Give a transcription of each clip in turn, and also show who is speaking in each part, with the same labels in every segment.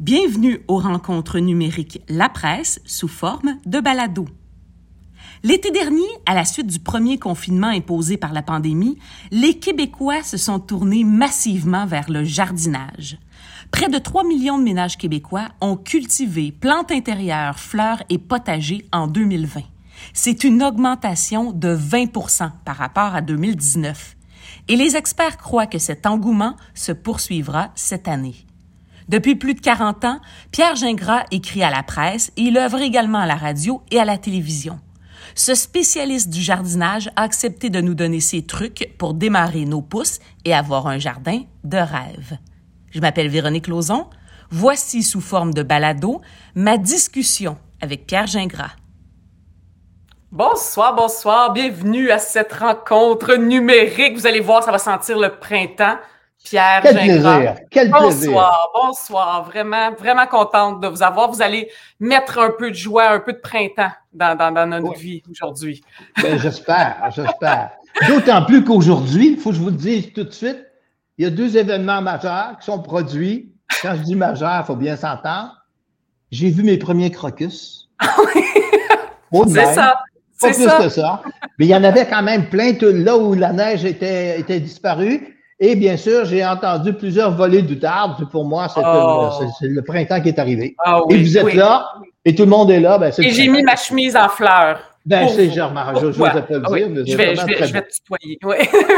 Speaker 1: Bienvenue aux rencontres numériques La Presse sous forme de balado. L'été dernier, à la suite du premier confinement imposé par la pandémie, les Québécois se sont tournés massivement vers le jardinage. Près de 3 millions de ménages québécois ont cultivé plantes intérieures, fleurs et potagers en 2020. C'est une augmentation de 20 par rapport à 2019. Et les experts croient que cet engouement se poursuivra cette année. Depuis plus de 40 ans, Pierre Gingras écrit à la presse et il œuvre également à la radio et à la télévision. Ce spécialiste du jardinage a accepté de nous donner ses trucs pour démarrer nos pousses et avoir un jardin de rêve. Je m'appelle Véronique Lauzon. Voici sous forme de balado ma discussion avec Pierre Gingras.
Speaker 2: Bonsoir, bonsoir. Bienvenue à cette rencontre numérique. Vous allez voir, ça va sentir le printemps. Pierre
Speaker 3: Quel plaisir, quel plaisir.
Speaker 2: Bonsoir, bonsoir. Vraiment, vraiment contente de vous avoir. Vous allez mettre un peu de joie, un peu de printemps dans, dans, dans notre vie aujourd'hui.
Speaker 3: Ben, j'espère, j'espère. D'autant plus qu'aujourd'hui, il faut que je vous le dise tout de suite, il y a deux événements majeurs qui sont produits. Quand je dis majeur, il faut bien s'entendre. J'ai vu mes premiers crocus.
Speaker 2: C'est ça.
Speaker 3: Pas plus ça. que ça. Mais il y en avait quand même plein là où la neige était, était disparue. Et bien sûr, j'ai entendu plusieurs volées d'outarde. Pour moi, c'est
Speaker 2: Oh.
Speaker 3: le printemps qui est arrivé.
Speaker 2: Ah oui,
Speaker 3: et vous êtes
Speaker 2: oui.
Speaker 3: là, et tout le monde est là. Ben, c'est
Speaker 2: Et j'ai mis ma chemise en fleurs.
Speaker 3: Ben, c'est
Speaker 2: vous.
Speaker 3: genre, je
Speaker 2: Pourquoi?
Speaker 3: pas le
Speaker 2: oui,
Speaker 3: dire,
Speaker 2: je vais, je vais, je vais te tutoyer. Oui,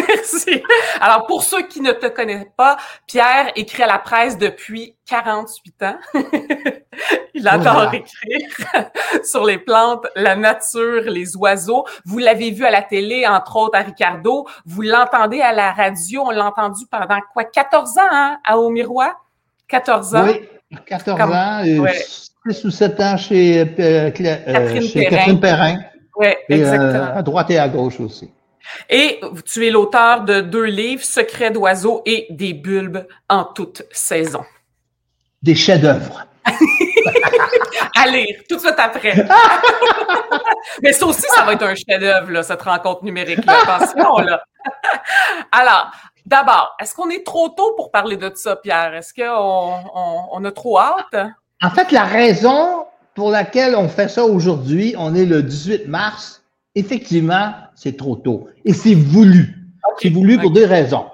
Speaker 2: merci. Alors, pour ceux qui ne te connaissent pas, Pierre écrit à la presse depuis 48 ans. Il adore
Speaker 3: Voilà.
Speaker 2: écrire sur les plantes, la nature, les oiseaux. Vous l'avez vu à la télé, entre autres à Ricardo. Vous l'entendez à la radio. On l'a entendu pendant quoi? 14 ans, hein, à Au Miroir? 14 ans?
Speaker 3: Oui, 14
Speaker 2: Comme-
Speaker 3: ans, et
Speaker 2: ouais.
Speaker 3: 6 ou 7 ans chez, euh, euh,
Speaker 2: Catherine
Speaker 3: chez
Speaker 2: Perrin.
Speaker 3: Catherine Perrin.
Speaker 2: Oui,
Speaker 3: Et, euh,
Speaker 2: exactement.
Speaker 3: à droite et à gauche aussi.
Speaker 2: Et tu es l'auteur de deux livres, Secrets d'oiseaux et Des bulbes en toute saison.
Speaker 3: Des chefs-d'œuvre.
Speaker 2: À lire tout de suite après. Mais ça aussi, ça va être un chef-d'œuvre, là, cette rencontre numérique-là. Attention, là. Alors, d'abord, est-ce qu'on est trop tôt pour parler de ça, Pierre? Est-ce qu'on on, on a trop hâte?
Speaker 3: En fait, la raison pour laquelle on fait ça aujourd'hui, on est le 18 mars, effectivement, c'est trop tôt. Et c'est voulu. C'est voulu pour deux raisons.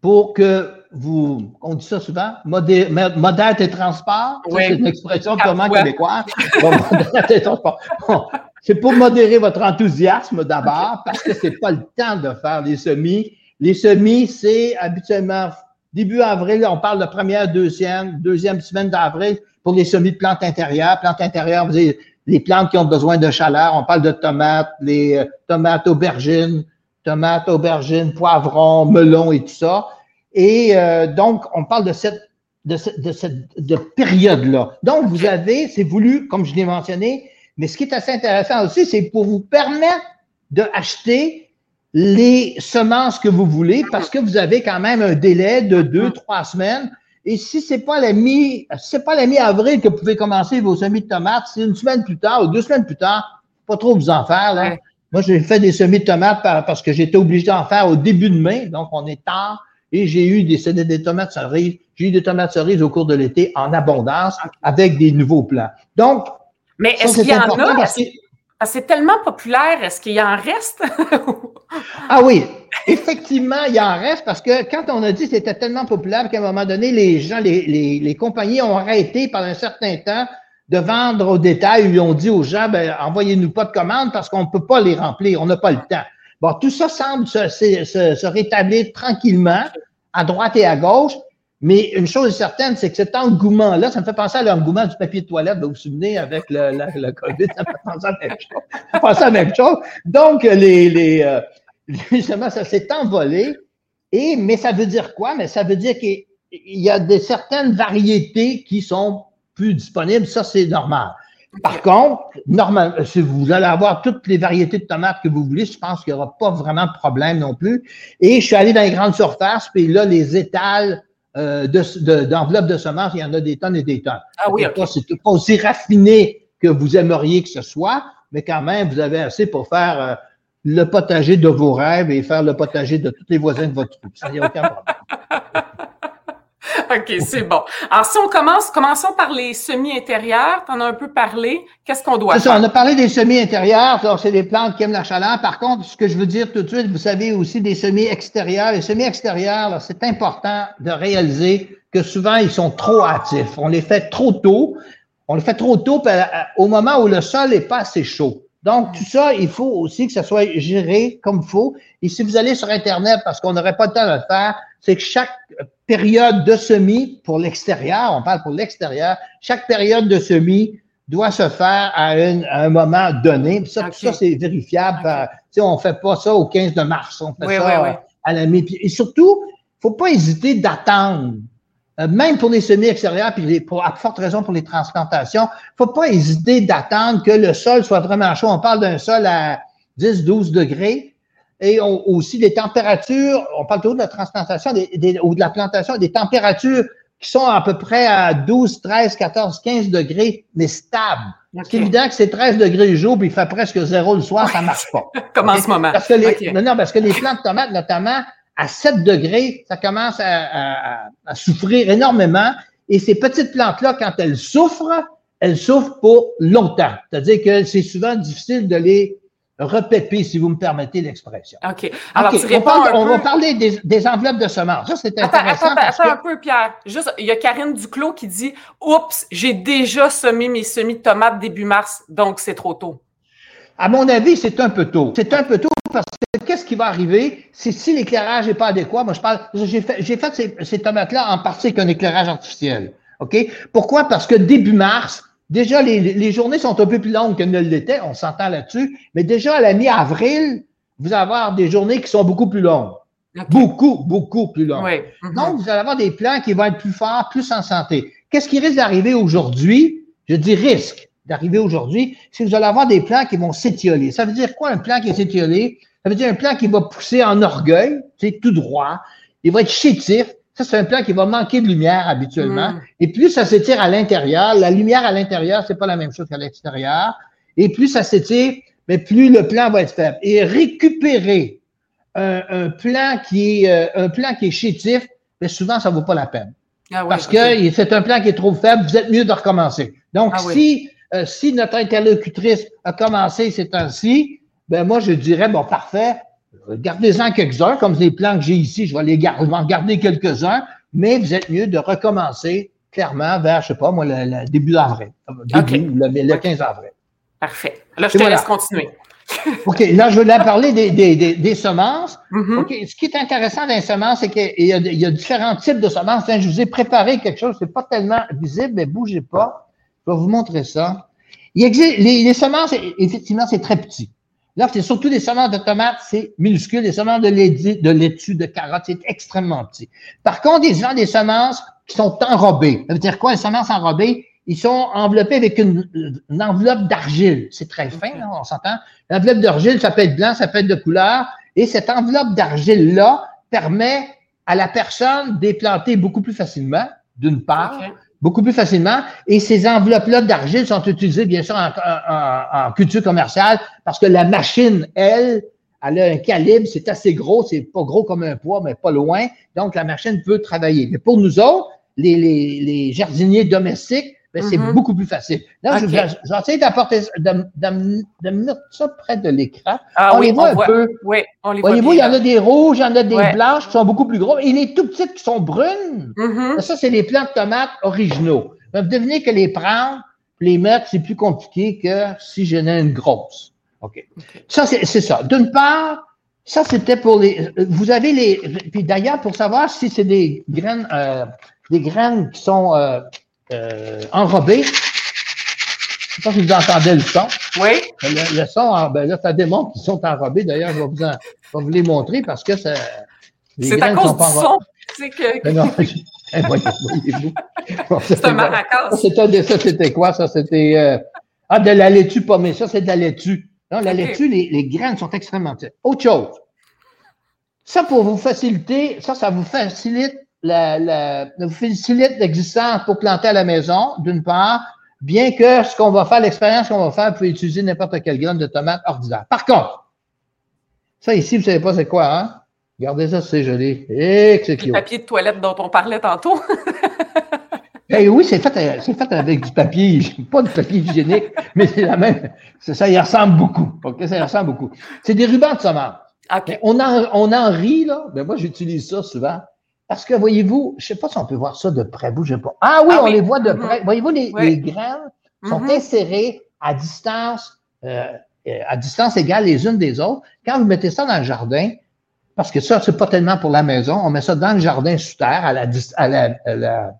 Speaker 3: Pour que vous, on dit ça souvent, modé- mo- modère tes transports.
Speaker 2: Oui.
Speaker 3: C'est une expression purement québécoise. Bon, c'est pour modérer votre enthousiasme d'abord, parce que c'est pas le temps de faire les semis. Les semis, c'est habituellement début avril, on parle de première, deuxième, deuxième semaine d'avril pour les semis de plantes intérieures. Plantes intérieures, vous avez les plantes qui ont besoin de chaleur. On parle de tomates, les euh, tomates aubergines, tomates, aubergines, poivrons, melons et tout ça. Et euh, donc, on parle de cette, de cette, de période-là. Donc, vous avez, c'est voulu, comme je l'ai mentionné, mais ce qui est assez intéressant aussi, c'est pour vous permettre de acheter les semences que vous voulez parce que vous avez quand même un délai de deux, trois semaines. Et si c'est pas la mi, c'est pas la mi-avril que vous pouvez commencer vos semis de tomates, c'est une semaine plus tard ou deux semaines plus tard, pas trop vous en faire, là. Moi, j'ai fait des semis de tomates par- parce que j'étais obligé d'en faire au début de mai, donc on est tard. Et j'ai eu des, des, tomates cerises. J'ai eu des tomates cerises au cours de l'été en abondance avec des nouveaux plants. Donc,
Speaker 2: Mais est-ce qu'il y en a? C'est tellement populaire. Est-ce qu'il y en reste?
Speaker 3: Ah oui, effectivement, il en reste parce que quand on a dit que c'était tellement populaire qu'à un moment donné, les gens, les, compagnies ont arrêté pendant un certain temps de vendre au détail. Ils ont dit aux gens, ben, envoyez-nous pas de commandes parce qu'on ne peut pas les remplir, on n'a pas le temps. Bon, tout ça semble se, se, se- se rétablir tranquillement à droite et à gauche. Mais une chose est certaine, c'est que cet engouement-là, ça me fait penser à l'engouement du papier de toilette, vous vous souvenez, avec le, le COVID, ça me fait penser à la même chose. Ça me penser à la même chose. Donc, les, les, euh, justement, ça s'est envolé. Et, mais ça veut dire quoi? Mais ça veut dire qu'il y a des certaines variétés qui sont plus disponibles. Ça, c'est normal. Par contre, normal, si vous allez avoir toutes les variétés de tomates que vous voulez, je pense qu'il n'y aura pas vraiment de problème non plus. Et je suis allé dans les grandes surfaces, puis là, les étals euh, de- de- d'enveloppes de, semences, il y en a des tonnes et des tonnes.
Speaker 2: Ah oui,
Speaker 3: C'est
Speaker 2: ok.
Speaker 3: pas, c'est pas aussi raffiné que vous aimeriez que ce soit, mais quand même, vous avez assez pour faire euh, le potager de vos rêves et faire le potager de tous les voisins de votre rue. Ça, il n'y a aucun problème.
Speaker 2: OK, c'est bon. Alors, si on commence, commençons par les semis intérieurs. Tu en as un peu parlé. Qu'est-ce qu'on doit faire?
Speaker 3: Ça, on a parlé des semis intérieurs. C'est des plantes qui aiment la chaleur. Par contre, ce que je veux dire tout de suite, vous savez aussi des semis extérieurs. Les semis extérieurs, c'est important de réaliser que souvent, ils sont trop hâtifs. On les fait trop tôt. On les fait trop tôt euh, au moment où le sol n'est pas assez chaud. Donc, tout ça, il faut aussi que ça soit géré comme il faut. Et si vous allez sur Internet, parce qu'on n'aurait pas le temps de le faire, c'est que chaque période de semis pour l'extérieur, on parle pour l'extérieur, chaque période de semis doit se faire à, un moment donné. ça, ça c'est vérifiable. Okay. on ne fait pas ça au 15 de mars, on fait ça à la mi Et surtout, faut pas hésiter d'attendre. Euh, même pour les semis extérieurs, puis pour, à forte raison pour les transplantations, faut pas hésiter d'attendre que le sol soit vraiment chaud. On parle d'un sol à 10-12 degrés et aussi des températures, on parle toujours de la transplantation ou de la plantation, des températures qui sont à peu près à 12, 13, 14, 15 degrés, mais stables. C'est évident que c'est 13 degrés le jour, puis il fait presque zéro le soir, ça marche pas.
Speaker 2: Comme en ce moment.
Speaker 3: Parce que les, non, parce que les plantes de tomates, notamment, à 7 degrés, ça commence à, à souffrir énormément. Et ces petites plantes-là, quand elles souffrent, elles souffrent pour longtemps. C'est-à-dire que c'est souvent difficile de les repéper, si vous me permettez l'expression.
Speaker 2: OK. Alors, tu
Speaker 3: on, on va parler des, enveloppes de semences. Ça, c'est intéressant.
Speaker 2: Attends, attends, un peu, Pierre. Juste, il y a Karine Duclos qui dit Oups, j'ai déjà semé mes semis de tomates début mars, donc c'est trop tôt.
Speaker 3: À mon avis, c'est un peu tôt. C'est un peu tôt parce que qu'est-ce qui va arriver c'est si l'éclairage n'est pas adéquat? Moi, je parle, j'ai fait, j'ai fait ces, ces tomates-là en partie avec un éclairage artificiel. OK? Pourquoi? Parce que début mars, Déjà, les, journées sont un peu plus longues qu'elles ne l'étaient, on s'entend là-dessus, mais déjà à la mi-avril, vous allez avoir des journées qui sont beaucoup plus longues. Beaucoup, beaucoup plus longues.
Speaker 2: Mm-hmm.
Speaker 3: Donc, vous allez avoir des plants qui vont être plus forts, plus en santé. Qu'est-ce qui risque d'arriver aujourd'hui? Je dis risque d'arriver aujourd'hui, c'est que vous allez avoir des plants qui vont s'étioler. Ça veut dire quoi un plant qui est étiolé? Ça veut dire un plant qui va pousser en orgueil, c'est tout droit. Il va être chétif, ça, c'est un plan qui va manquer de lumière habituellement. Mm. Et plus ça s'étire à l'intérieur, la lumière à l'intérieur, c'est pas la même chose qu'à l'extérieur. Et plus ça s'étire, mais plus le plan va être faible. Et récupérer un, plan qui est euh, un plan qui est chétif, mais souvent ça vaut pas la peine. Ah Parce que c'est un plan qui est trop faible, vous êtes mieux de recommencer. Donc, ah si, euh, si notre interlocutrice a commencé ces temps-ci, ben moi, je dirais, bon, parfait, Gardez-en quelques-uns, comme les plans que j'ai ici, je vais les garder, je vais en garder quelques-uns, mais vous êtes mieux de recommencer clairement vers, je sais pas, moi, le, début d'avril. Début, le, 15 avril.
Speaker 2: Parfait. Là, je te laisse continuer.
Speaker 3: OK, là, je voulais parler des, des, des, semences. Mm-hmm. OK, ce qui est intéressant dans les semences, c'est qu'il y, y, a différents types de semences. je vous ai préparé quelque chose, c'est pas tellement visible, mais bougez pas. Je vais vous montrer ça. Il existe, les, les semences, effectivement, c'est très petit. Là, c'est surtout des semences de tomates, c'est minuscule. Les semences de laitue, de laitue, de carottes, c'est extrêmement petit. Par contre, ils ont des semences qui sont enrobées. Ça veut dire quoi, les semences enrobées? Ils sont enveloppés avec une, enveloppe d'argile. C'est très fin, on s'entend. L'enveloppe d'argile, ça peut être blanc, ça peut être de couleur. Et cette enveloppe d'argile-là permet à la personne déplanter beaucoup plus facilement, d'une part beaucoup plus facilement. Et ces enveloppes-là d'argile sont utilisées, bien sûr, en, culture commerciale parce que la machine, elle, elle a un calibre, c'est assez gros, c'est pas gros comme un poids, mais pas loin. Donc, la machine peut travailler. Mais pour nous autres, les, les, les jardiniers domestiques, ben, c'est mm-hmm. beaucoup plus facile. Là, je vais essayer d'apporter, de, de, de, mettre ça près de l'écran.
Speaker 2: Ah, on oui, les voit un peu. Oui, on les voit.
Speaker 3: Voyez-vous, il y en a des rouges, il y en a des blanches qui sont beaucoup plus gros. Et les tout petites qui sont brunes, mm-hmm. ça, c'est les plants de tomates originaux. vous devinez que les prendre, les mettre, c'est plus compliqué que si j'en ai une grosse. OK. Ça, c'est ça. D'une part, ça, c'était pour les. Vous avez les. Puis d'ailleurs, pour savoir si c'est des graines, euh, des graines qui sont euh, euh, enrobés. Je sais pas si vous entendez le son.
Speaker 2: Oui.
Speaker 3: Le, son, ben là, ça démontre qu'ils sont enrobés. D'ailleurs, je vais vous, en, vous les montrer parce que ça.
Speaker 2: C'est à cause du son. C'est que. non, c'est un maracas.
Speaker 3: Ça, c'était quoi? Ça, c'était. Euh, ah, de la laitue pommée. Ça, c'est de la laitue. Non, la laitue, les, les, graines sont extrêmement petites. Autre chose. Ça, pour vous faciliter, ça, ça vous facilite la, la, facilite l'existence pour planter à la maison, d'une part, bien que ce qu'on va faire, l'expérience qu'on va faire, vous pouvez utiliser n'importe quelle graine de tomate ordinaire. Par contre, ça ici, vous savez pas c'est quoi, hein? Regardez ça, c'est joli. Et que c'est
Speaker 2: Le papier de toilette dont on parlait tantôt.
Speaker 3: Eh oui, c'est fait, euh, c'est fait avec du papier, pas du papier hygiénique, mais c'est la même. Ça y ressemble beaucoup. OK, ça y ressemble beaucoup. C'est des rubans de semences.
Speaker 2: OK.
Speaker 3: On en, on en rit, là. Mais moi, j'utilise ça souvent. Parce que, voyez-vous, je sais pas si on peut voir ça de près, bougez pas. Ah oui,
Speaker 2: Ah
Speaker 3: on
Speaker 2: oui.
Speaker 3: les voit de
Speaker 2: Mhm.
Speaker 3: près. Voyez-vous, les,
Speaker 2: Oui.
Speaker 3: les graines sont
Speaker 2: Mhm.
Speaker 3: insérées à distance, euh, à distance égale les unes des autres. Quand vous mettez ça dans le jardin, parce que ça, c'est pas tellement pour la maison, on met ça dans le jardin sous terre, à la, dis- à la, à la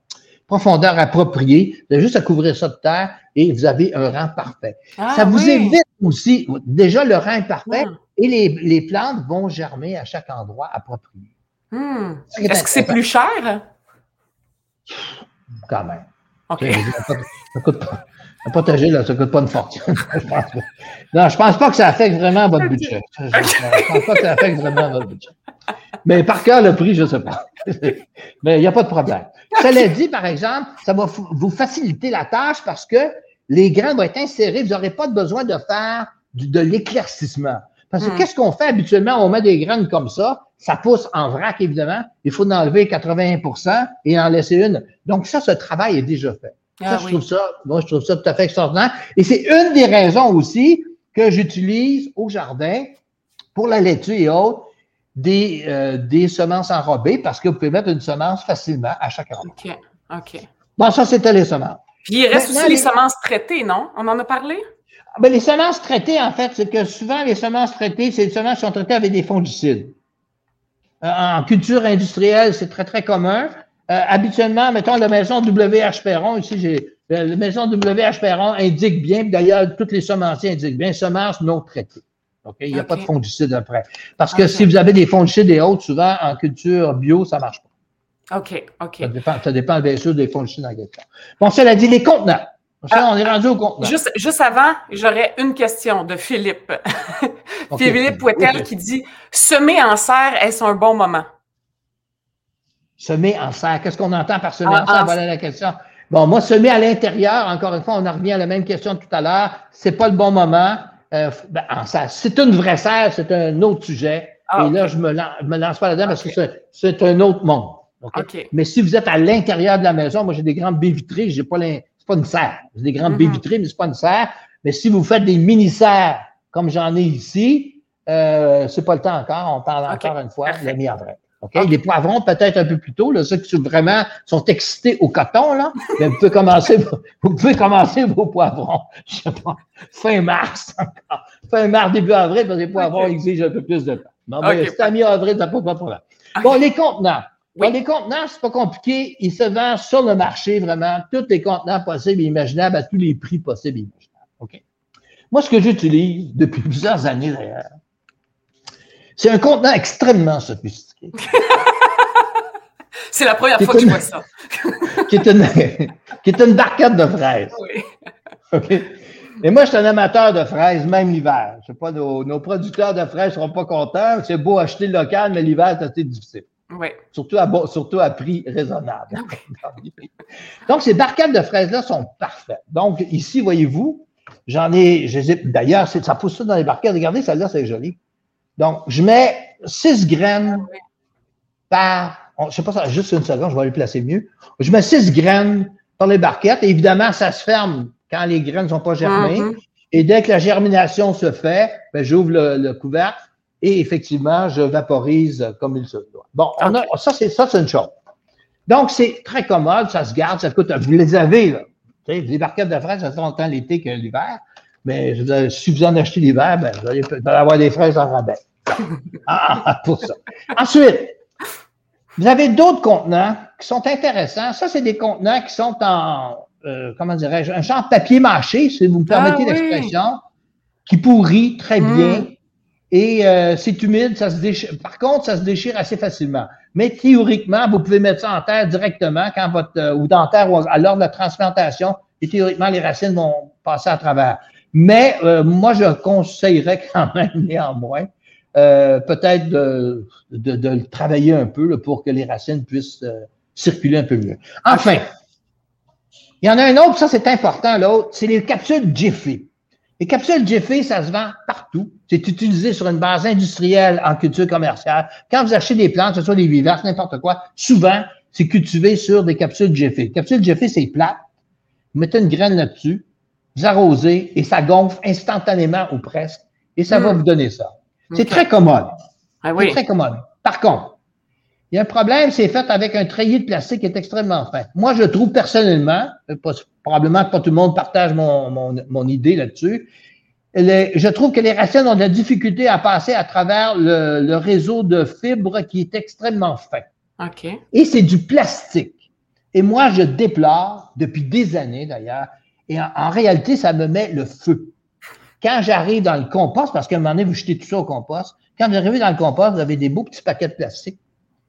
Speaker 3: profondeur appropriée. Vous avez juste à couvrir ça de terre et vous avez un rang parfait.
Speaker 2: Ah,
Speaker 3: ça vous
Speaker 2: oui.
Speaker 3: évite aussi, déjà le rang est parfait et les, les plantes vont germer à chaque endroit approprié.
Speaker 2: Hmm. Est-ce que c'est plus cher?
Speaker 3: Quand même.
Speaker 2: OK.
Speaker 3: Ça coûte- pas. Un potager, là, ça coûte pas une fortune. je pense pas. Non, je pense pas que ça affecte vraiment votre budget. Je, je pense pas que ça affecte vraiment votre budget. Mais par cœur, le prix, je sais pas. Mais il n'y a pas de problème. Cela dit, par exemple, ça va vous faciliter la tâche parce que les graines vont être insérées. Vous n'aurez pas besoin de faire du- de l'éclaircissement. Parce que
Speaker 2: Hmm.
Speaker 3: qu'est-ce qu'on fait habituellement? On met des graines comme ça. Ça pousse en vrac, évidemment. Il faut en enlever 81% et en laisser une. Donc, ça, ce travail est déjà fait. Ça,
Speaker 2: Ah
Speaker 3: je
Speaker 2: oui.
Speaker 3: trouve ça, moi, je trouve ça tout à fait extraordinaire. Et c'est une des raisons aussi que j'utilise au jardin pour la laitue et autres des, euh, des semences enrobées parce que vous pouvez mettre une semence facilement à chaque endroit.
Speaker 2: OK. OK.
Speaker 3: Bon, ça, c'était les semences.
Speaker 2: Puis il reste
Speaker 3: Maintenant,
Speaker 2: aussi les
Speaker 3: les-
Speaker 2: semences traitées, non? On en a parlé?
Speaker 3: Ah, Ben, les semences traitées, en fait, c'est que souvent, les semences traitées, c'est des semences qui sont traitées avec des fongicides. Euh, en culture industrielle, c'est très, très commun. Euh, habituellement, mettons, la maison WH Perron, ici, j'ai, euh, la maison WH Perron indique bien, d'ailleurs, toutes les semenciers indiquent bien, semences non traitées. OK? Il n'y a pas de fongicides après. Parce que si vous avez des fongicides et autres, souvent, en culture bio, ça marche pas.
Speaker 2: OK. OK.
Speaker 3: Ça dépend, ça dépend bien sûr des fongicides en question. Bon, cela dit, les contenants. Ça, on est rendu au contenant.
Speaker 2: Juste, juste avant, j'aurais une question de Philippe. Philippe Pouetel qui dit Semer en serre, est-ce un bon moment?
Speaker 3: Semer en serre. Qu'est-ce qu'on entend par semer
Speaker 2: En-
Speaker 3: en serre? Voilà la question. Bon, moi, semer à l'intérieur, encore une fois, on en revient à la même question de tout à l'heure. C'est pas le bon moment. Euh, ben, en serre. C'est une vraie serre, c'est un autre sujet.
Speaker 2: Ah,
Speaker 3: Et là, je me, lan- je me lance pas là-dedans parce que c'est- un autre monde. OK?
Speaker 2: OK.
Speaker 3: Mais si vous êtes à l'intérieur de la maison, moi, j'ai des grandes baies vitrées, j'ai pas c'est pas une serre. J'ai des grandes
Speaker 2: Mhm.
Speaker 3: baies vitrées, mais c'est pas une serre. Mais si vous faites des mini-serres, comme j'en ai ici, euh, c'est pas le temps encore. On parle encore une fois de mi-avril. OK?
Speaker 2: OK.
Speaker 3: Les poivrons, peut-être un peu plus tôt, là, ceux qui sont vraiment sont excités au coton, là, mais vous pouvez commencer, vous pouvez commencer vos poivrons, je sais pas, fin mars encore. Fin mars, début avril, parce que les poivrons exigent un peu plus de temps. Bon, ben, c'est à mi-avril, ça pas de problème. Bon, les contenants.
Speaker 2: Oui.
Speaker 3: Bon, les contenants, c'est pas compliqué. Ils se vendent sur le marché, vraiment, tous les contenants possibles et imaginables à tous les prix possibles et imaginables. OK? Moi, ce que j'utilise depuis plusieurs années, d'ailleurs, c'est un contenant extrêmement sophistiqué.
Speaker 2: C'est la première fois que je vois ça.
Speaker 3: qui est une, qui est une barquette de fraises.
Speaker 2: Oui.
Speaker 3: OK? Et moi, je suis un amateur de fraises, même l'hiver. Je sais pas, nos, nos producteurs de fraises seront pas contents. C'est beau acheter local, mais l'hiver, c'est assez difficile.
Speaker 2: Oui.
Speaker 3: Surtout à, surtout à prix raisonnable. Donc, ces barquettes de fraises-là sont parfaites. Donc, ici, voyez-vous, j'en ai, ai- d'ailleurs, ça pousse ça dans les barquettes. Regardez, celle-là, c'est joli. Donc, je mets 6 graines par, on- je sais pas, ça, juste une seconde, je vais les placer mieux. Je mets 6 graines par les barquettes. Et évidemment, ça se ferme quand les graines ne sont pas germées.
Speaker 2: Mhm.
Speaker 3: Et dès que la germination se fait, ben, j'ouvre le, le couvercle et effectivement, je vaporise comme il se doit. Bon, on a, ça, c'est ça, c'est une chose. Donc, c'est très commode, ça se garde, ça coûte. Vous les avez, là. Les barquettes de fraises, ça fait autant l'été que l'hiver. Mais je veux dire, si vous en achetez l'hiver, ben, vous allez avoir des fraises en rabais. Ah, ah, pour ça. Ensuite, vous avez d'autres contenants qui sont intéressants. Ça, c'est des contenants qui sont en, euh, comment dirais-je, un genre de papier mâché, si vous me permettez
Speaker 2: Ah oui.
Speaker 3: l'expression, qui pourrit très
Speaker 2: Mm.
Speaker 3: bien. Et euh, c'est humide, ça se déchire. Par contre, ça se déchire assez facilement. Mais théoriquement, vous pouvez mettre ça en terre directement quand votre euh, ou dans terre à l'heure de la transplantation. Et théoriquement, les racines vont passer à travers. Mais euh, moi, je conseillerais quand même néanmoins euh, peut-être de, de, de le travailler un peu là, pour que les racines puissent euh, circuler un peu mieux. Enfin, il y en a un autre, ça c'est important, l'autre, c'est les capsules Jiffy. Les capsules Jiffy, ça se vend partout. C'est utilisé sur une base industrielle en culture commerciale. Quand vous achetez des plantes, que ce soit des vivaces, n'importe quoi, souvent, c'est cultivé sur des capsules Jiffy. Les capsules Jiffy, c'est plat. Vous mettez une graine là-dessus, vous arrosez et ça gonfle instantanément ou presque. Et ça va
Speaker 2: Mm.
Speaker 3: vous donner ça. C'est très commode.
Speaker 2: Ah
Speaker 3: C'est très commode. Par contre, il y a un problème, c'est fait avec un treillis de plastique qui est extrêmement fin. Moi, je trouve personnellement, euh, pas- probablement que pas tout le monde partage mon, mon, mon idée là-dessus, je trouve que les racines ont de la difficulté à passer à travers le, le réseau de fibres qui est extrêmement fin.
Speaker 2: OK.
Speaker 3: Et c'est du plastique. Et moi, je déplore, depuis des années d'ailleurs, et en, en réalité, ça me met le feu. Quand j'arrive dans le compost, parce qu'à un moment donné, vous jetez tout ça au compost, quand vous arrivez dans le compost, vous avez des beaux petits paquets de plastique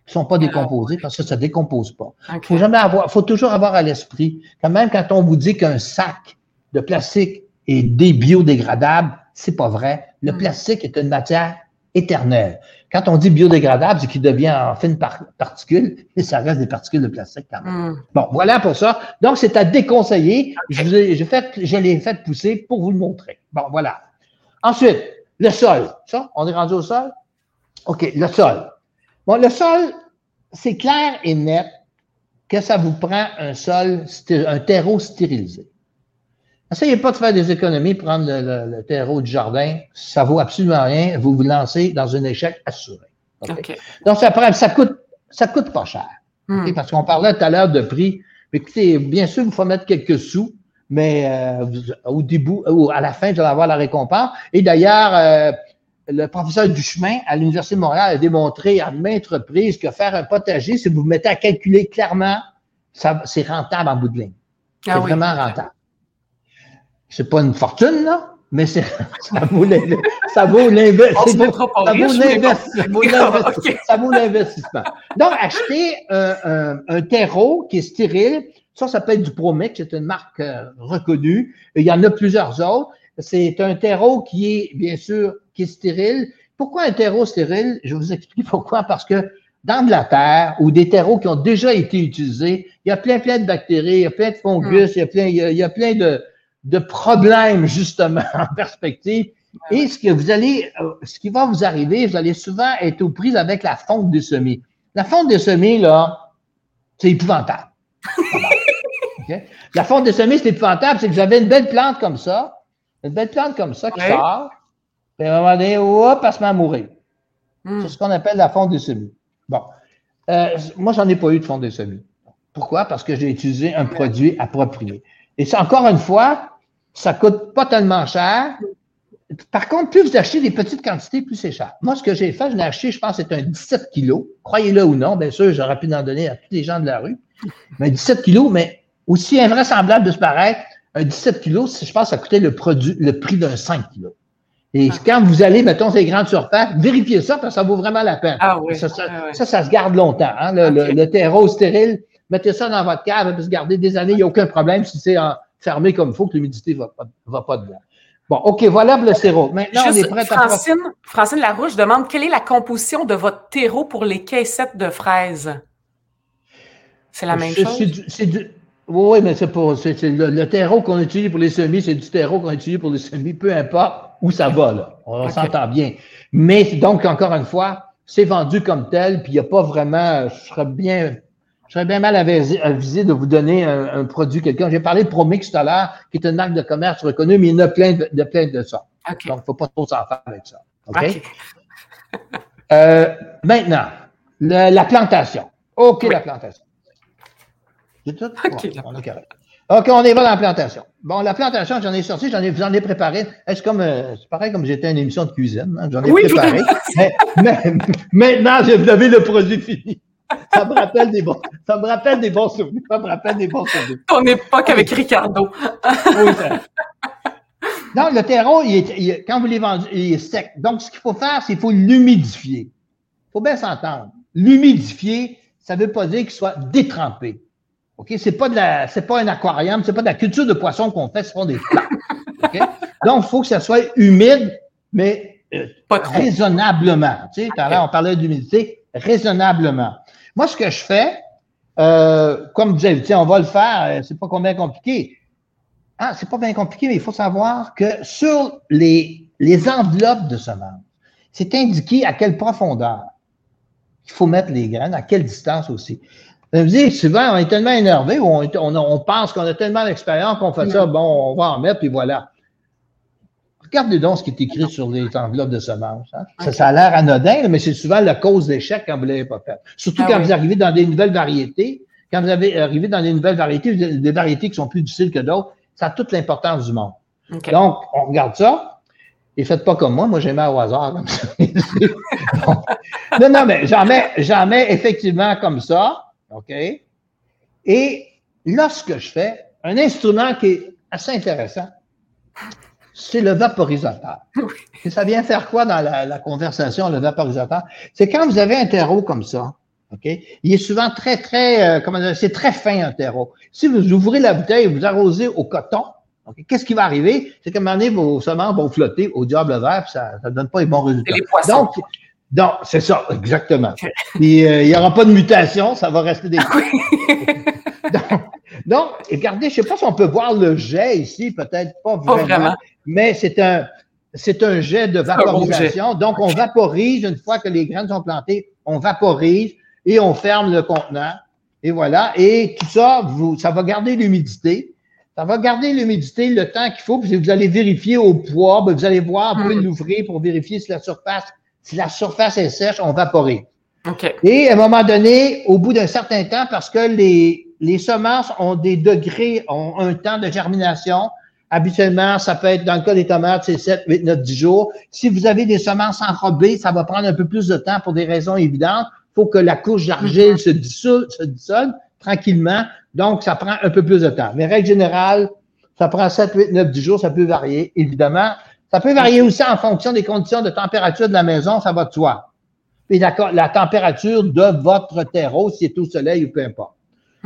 Speaker 3: qui sont pas décomposés parce que ça ne décompose pas.
Speaker 2: OK.
Speaker 3: Faut jamais avoir, faut toujours avoir à l'esprit, quand même, quand on vous dit qu'un sac de plastique est débiodégradable, c'est pas vrai. Le
Speaker 2: Mm.
Speaker 3: plastique est une matière éternelle. Quand on dit biodégradable, c'est qu'il devient en fines par- particules, et ça reste des particules de plastique quand même.
Speaker 2: Hmm.
Speaker 3: Bon, voilà pour ça. Donc, c'est à déconseiller. Je, vous ai- fait, je l'ai fait pousser pour vous le montrer. Bon, voilà. Ensuite, le sol. Ça, on est rendu au sol? OK, le sol. Bon, le sol, c'est clair et net que ça vous prend un sol, un terreau stérilisé. Essayez pas de faire des économies, prendre le, le- le terreau du jardin. Ça vaut absolument rien. Vous vous lancez dans un échec assuré. Donc, ça, prend- ça coûte, ça coûte pas cher.
Speaker 2: Hmm.
Speaker 3: Parce qu'on parlait tout à l'heure de prix. Écoutez, bien sûr, il faut mettre quelques sous, mais euh, au début, ou à la fin, vous allez avoir la récompense. Et d'ailleurs, euh, le professeur Duchemin à l'Université de Montréal a démontré à maintes reprises que faire un potager, si vous vous mettez à calculer clairement, ça, c'est rentable en bout de ligne. C'est
Speaker 2: Ah oui.
Speaker 3: vraiment rentable. C'est pas une fortune, là, mais c'est, ça vaut l'inve- ça vaut c'est ça ça ça l'investissement. Donc, acheter un, un- un terreau qui est stérile, ça s'appelle du Promix, c'est une marque euh, reconnue. Il y en a plusieurs autres. C'est un terreau qui est, bien sûr, qui est stérile. Pourquoi un terreau stérile? Je vous expliquer pourquoi. Parce que dans de la terre ou des terreaux qui ont déjà été utilisés, il y a plein, plein de bactéries, il y a plein de fungus, il y a plein, il y a, il y a plein de, de problèmes, justement, en perspective. Et ce que vous allez, euh, ce qui va vous arriver, vous allez souvent être aux prises avec la fonte des semis. La fonte des semis, là, c'est épouvantable. La fonte des semis, c'est épouvantable. C'est que vous avez une belle plante comme ça, une belle plante comme ça qui
Speaker 2: Ouais.
Speaker 3: sort, puis à un moment donné, hop, elle se met à mourir. C'est ce qu'on appelle la fonte des semis. Bon. Euh, moi, j'en ai pas eu de fonte des semis. Pourquoi? Parce que j'ai utilisé un produit approprié. Et ça, encore une fois, ça coûte pas tellement cher. Par contre, plus vous achetez des petites quantités, plus c'est cher. Moi, ce que j'ai fait, je l'ai acheté, je pense, c'est un 17 kilos. Croyez-le ou non, bien sûr, j'aurais pu en donner à tous les gens de la rue. Mais 17 kilos, mais aussi invraisemblable de se paraître, un 17 kilos, je pense, ça coûtait le produit, le prix d'un 5 kilos. Et
Speaker 2: Ah.
Speaker 3: quand vous allez, mettons, ces grandes surfaces, vérifiez ça parce que ça vaut vraiment la peine.
Speaker 2: Ah oui.
Speaker 3: Ça, ça,
Speaker 2: Ah ouais.
Speaker 3: ça, ça se garde longtemps. Hein, le, le-
Speaker 2: Ok.
Speaker 3: le terreau stérile, mettez ça dans votre cave, peut se garder des années, il n'y a aucun problème si c'est en- fermé comme il faut, que l'humidité ne va, pas- va pas dedans. Bon, OK, voilà pour le sirop. Maintenant, on est prêt à...
Speaker 2: Francine, Francine Larouche demande quelle est la composition de votre terreau pour les caissettes de fraises? C'est la même
Speaker 3: C'est-
Speaker 2: chose?
Speaker 3: c'est du- Oui, oui, mais c'est pour c'est- c'est le, le terreau qu'on utilise pour les semis, c'est du terreau qu'on utilise pour les semis, peu importe où ça va, là. On s'entend bien. Mais donc, encore une fois, c'est vendu comme tel, puis il n'y a pas vraiment. Je serais bien. Je serais bien mal avisé, de vous donner un, un produit quelqu'un. J'ai parlé de Promix tout à l'heure, qui est une marque de commerce reconnue, mais il y en a plein de, de plein de ça.
Speaker 2: OK.
Speaker 3: Donc, il ne faut pas trop s'en faire avec ça. OK?
Speaker 2: OK.
Speaker 3: Euh, maintenant, le- la plantation. OK,
Speaker 2: Oui.
Speaker 3: la plantation. C'est tout?
Speaker 2: OK,
Speaker 3: Ouais,
Speaker 2: la
Speaker 3: on est correct. OK, on y va dans la plantation. Bon, la plantation, j'en ai sorti, j'en ai, j'en ai préparé. C'est comme, euh, c'est pareil comme j'étais une émission de cuisine. hein, J'en ai
Speaker 2: Oui,
Speaker 3: préparé. Mais, mais- maintenant, je vous avez le produit fini. Ça me rappelle des bons, ça me rappelle des bons souvenirs. Ça me rappelle des bons souvenirs.
Speaker 2: Ton époque avec Ricardo.
Speaker 3: Oui, ça- Non, le terreau, il est, il quand vous les vendez, il est sec. Donc, ce qu'il faut faire, c'est qu'il faut l'humidifier. Il faut bien s'entendre. L'humidifier, ça ne veut pas dire qu'il soit détrempé. OK? C'est pas de la, c'est pas un aquarium, c'est pas de la culture de poisson qu'on fait, ce sont des plantes. Donc, il faut que ça soit humide, mais euh,
Speaker 2: Pas trop.
Speaker 3: raisonnablement. Tu sais, tout à l'heure, on parlait d'humidité, raisonnablement. Moi, ce que je fais, euh, comme avez dit, on va le faire, euh, c'est pas combien compliqué. ah, c'est pas bien compliqué, mais il faut savoir que sur les, les enveloppes de semences, c'est indiqué à quelle profondeur il faut mettre les graines, à quelle distance aussi. Vous dites, souvent, on est tellement énervé ou on, on, pense qu'on a tellement d'expérience qu'on fait ça, bon, on va en mettre, puis voilà. Regardez donc ce qui est écrit sur les enveloppes de semences. Hein. Ça, a l'air anodin, mais c'est souvent la cause d'échec quand vous ne l'avez pas fait. Surtout ah quand vous arrivez dans des nouvelles variétés. Quand vous avez arrivé dans des nouvelles variétés, des variétés qui sont plus difficiles que d'autres, ça a toute l'importance du monde. Donc, on regarde ça. Et faites pas comme moi. Moi, j'ai mis au hasard comme ça. Non, non, mais j'en mets, j'en mets effectivement comme ça. OK? Et lorsque je fais un instrument qui est assez intéressant, c'est le vaporisateur. Et ça vient faire quoi dans la, conversation, le vaporisateur? C'est quand vous avez un terreau comme ça, OK? Il est souvent très, très, euh, comment dire, c'est très fin un terreau. Si vous ouvrez la bouteille et vous arrosez au coton, qu'est-ce qui va arriver? C'est qu'à un moment donné, vos semences vont flotter au diable vert, puis ça ne donne pas les bons résultats.
Speaker 2: Les.
Speaker 3: Donc, donc, c'est ça, exactement. Puis, euh, il n'y aura pas de mutation, ça va rester des. donc, donc, regardez, je ne sais pas si on peut voir le jet ici, peut-être pas vraiment, mais c'est un, c'est un jet de vaporisation. Donc, on vaporise une fois que les graines sont plantées, on vaporise et on ferme le contenant. Et voilà. Et tout ça, vous, ça va garder l'humidité. Ça va garder l'humidité le temps qu'il faut. Puis vous allez vérifier au poids. Ben, vous allez voir, vous pouvez hmm. l'ouvrir pour vérifier si la surface, si la surface est sèche, on vaporise. Et à un moment donné, au bout d'un certain temps, parce que les, les semences ont des degrés, ont un temps de germination. Habituellement, ça peut être, dans le cas des tomates, c'est 7, 8, 9, 10 jours. Si vous avez des semences enrobées, ça va prendre un peu plus de temps pour des raisons évidentes. Il faut que la couche d'argile se dissolve, se dissolve tranquillement. Donc, ça prend un peu plus de temps. Mais règle générale, ça prend 7, 8, 9, 10 jours. Ça peut varier, évidemment. Ça peut varier aussi en fonction des conditions de température de la maison, ça va de soi. Et la, la température de votre terreau, si c'est au soleil ou peu importe.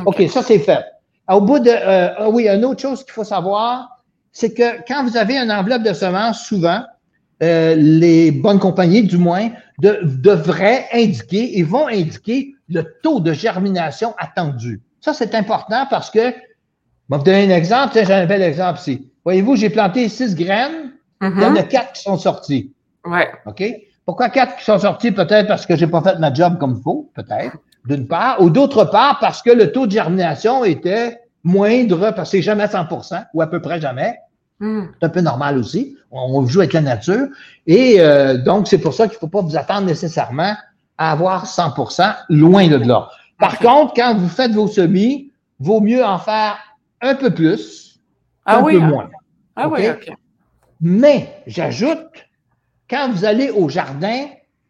Speaker 3: OK, ça c'est fait. Au bout de, euh, ah oui, une autre chose qu'il faut savoir, c'est que quand vous avez une enveloppe de semences, souvent, euh, les bonnes compagnies, du moins, de, devraient indiquer et vont indiquer le taux de germination attendu. Ça, c'est important parce que, je vais vous donner un exemple. Tiens, j'ai un bel exemple ici. Voyez-vous, j'ai planté six graines. Il y en a quatre qui sont sorties.
Speaker 2: Ouais.
Speaker 3: OK? Pourquoi quatre qui sont sorties? Peut-être parce que j'ai pas fait ma job comme il faut, peut-être d'une part, ou d'autre part, parce que le taux de germination était moindre, parce que c'est jamais 100% ou à peu près jamais. Hmm. C'est un peu normal aussi. On, joue avec la nature. Et euh, donc, c'est pour ça qu'il ne faut pas vous attendre nécessairement à avoir 100% loin de là. Par contre, quand vous faites vos semis, vaut mieux en faire un peu plus, ah un peu hein? moins.
Speaker 2: Ah oui, OK.
Speaker 3: Mais, j'ajoute, quand vous allez au jardin,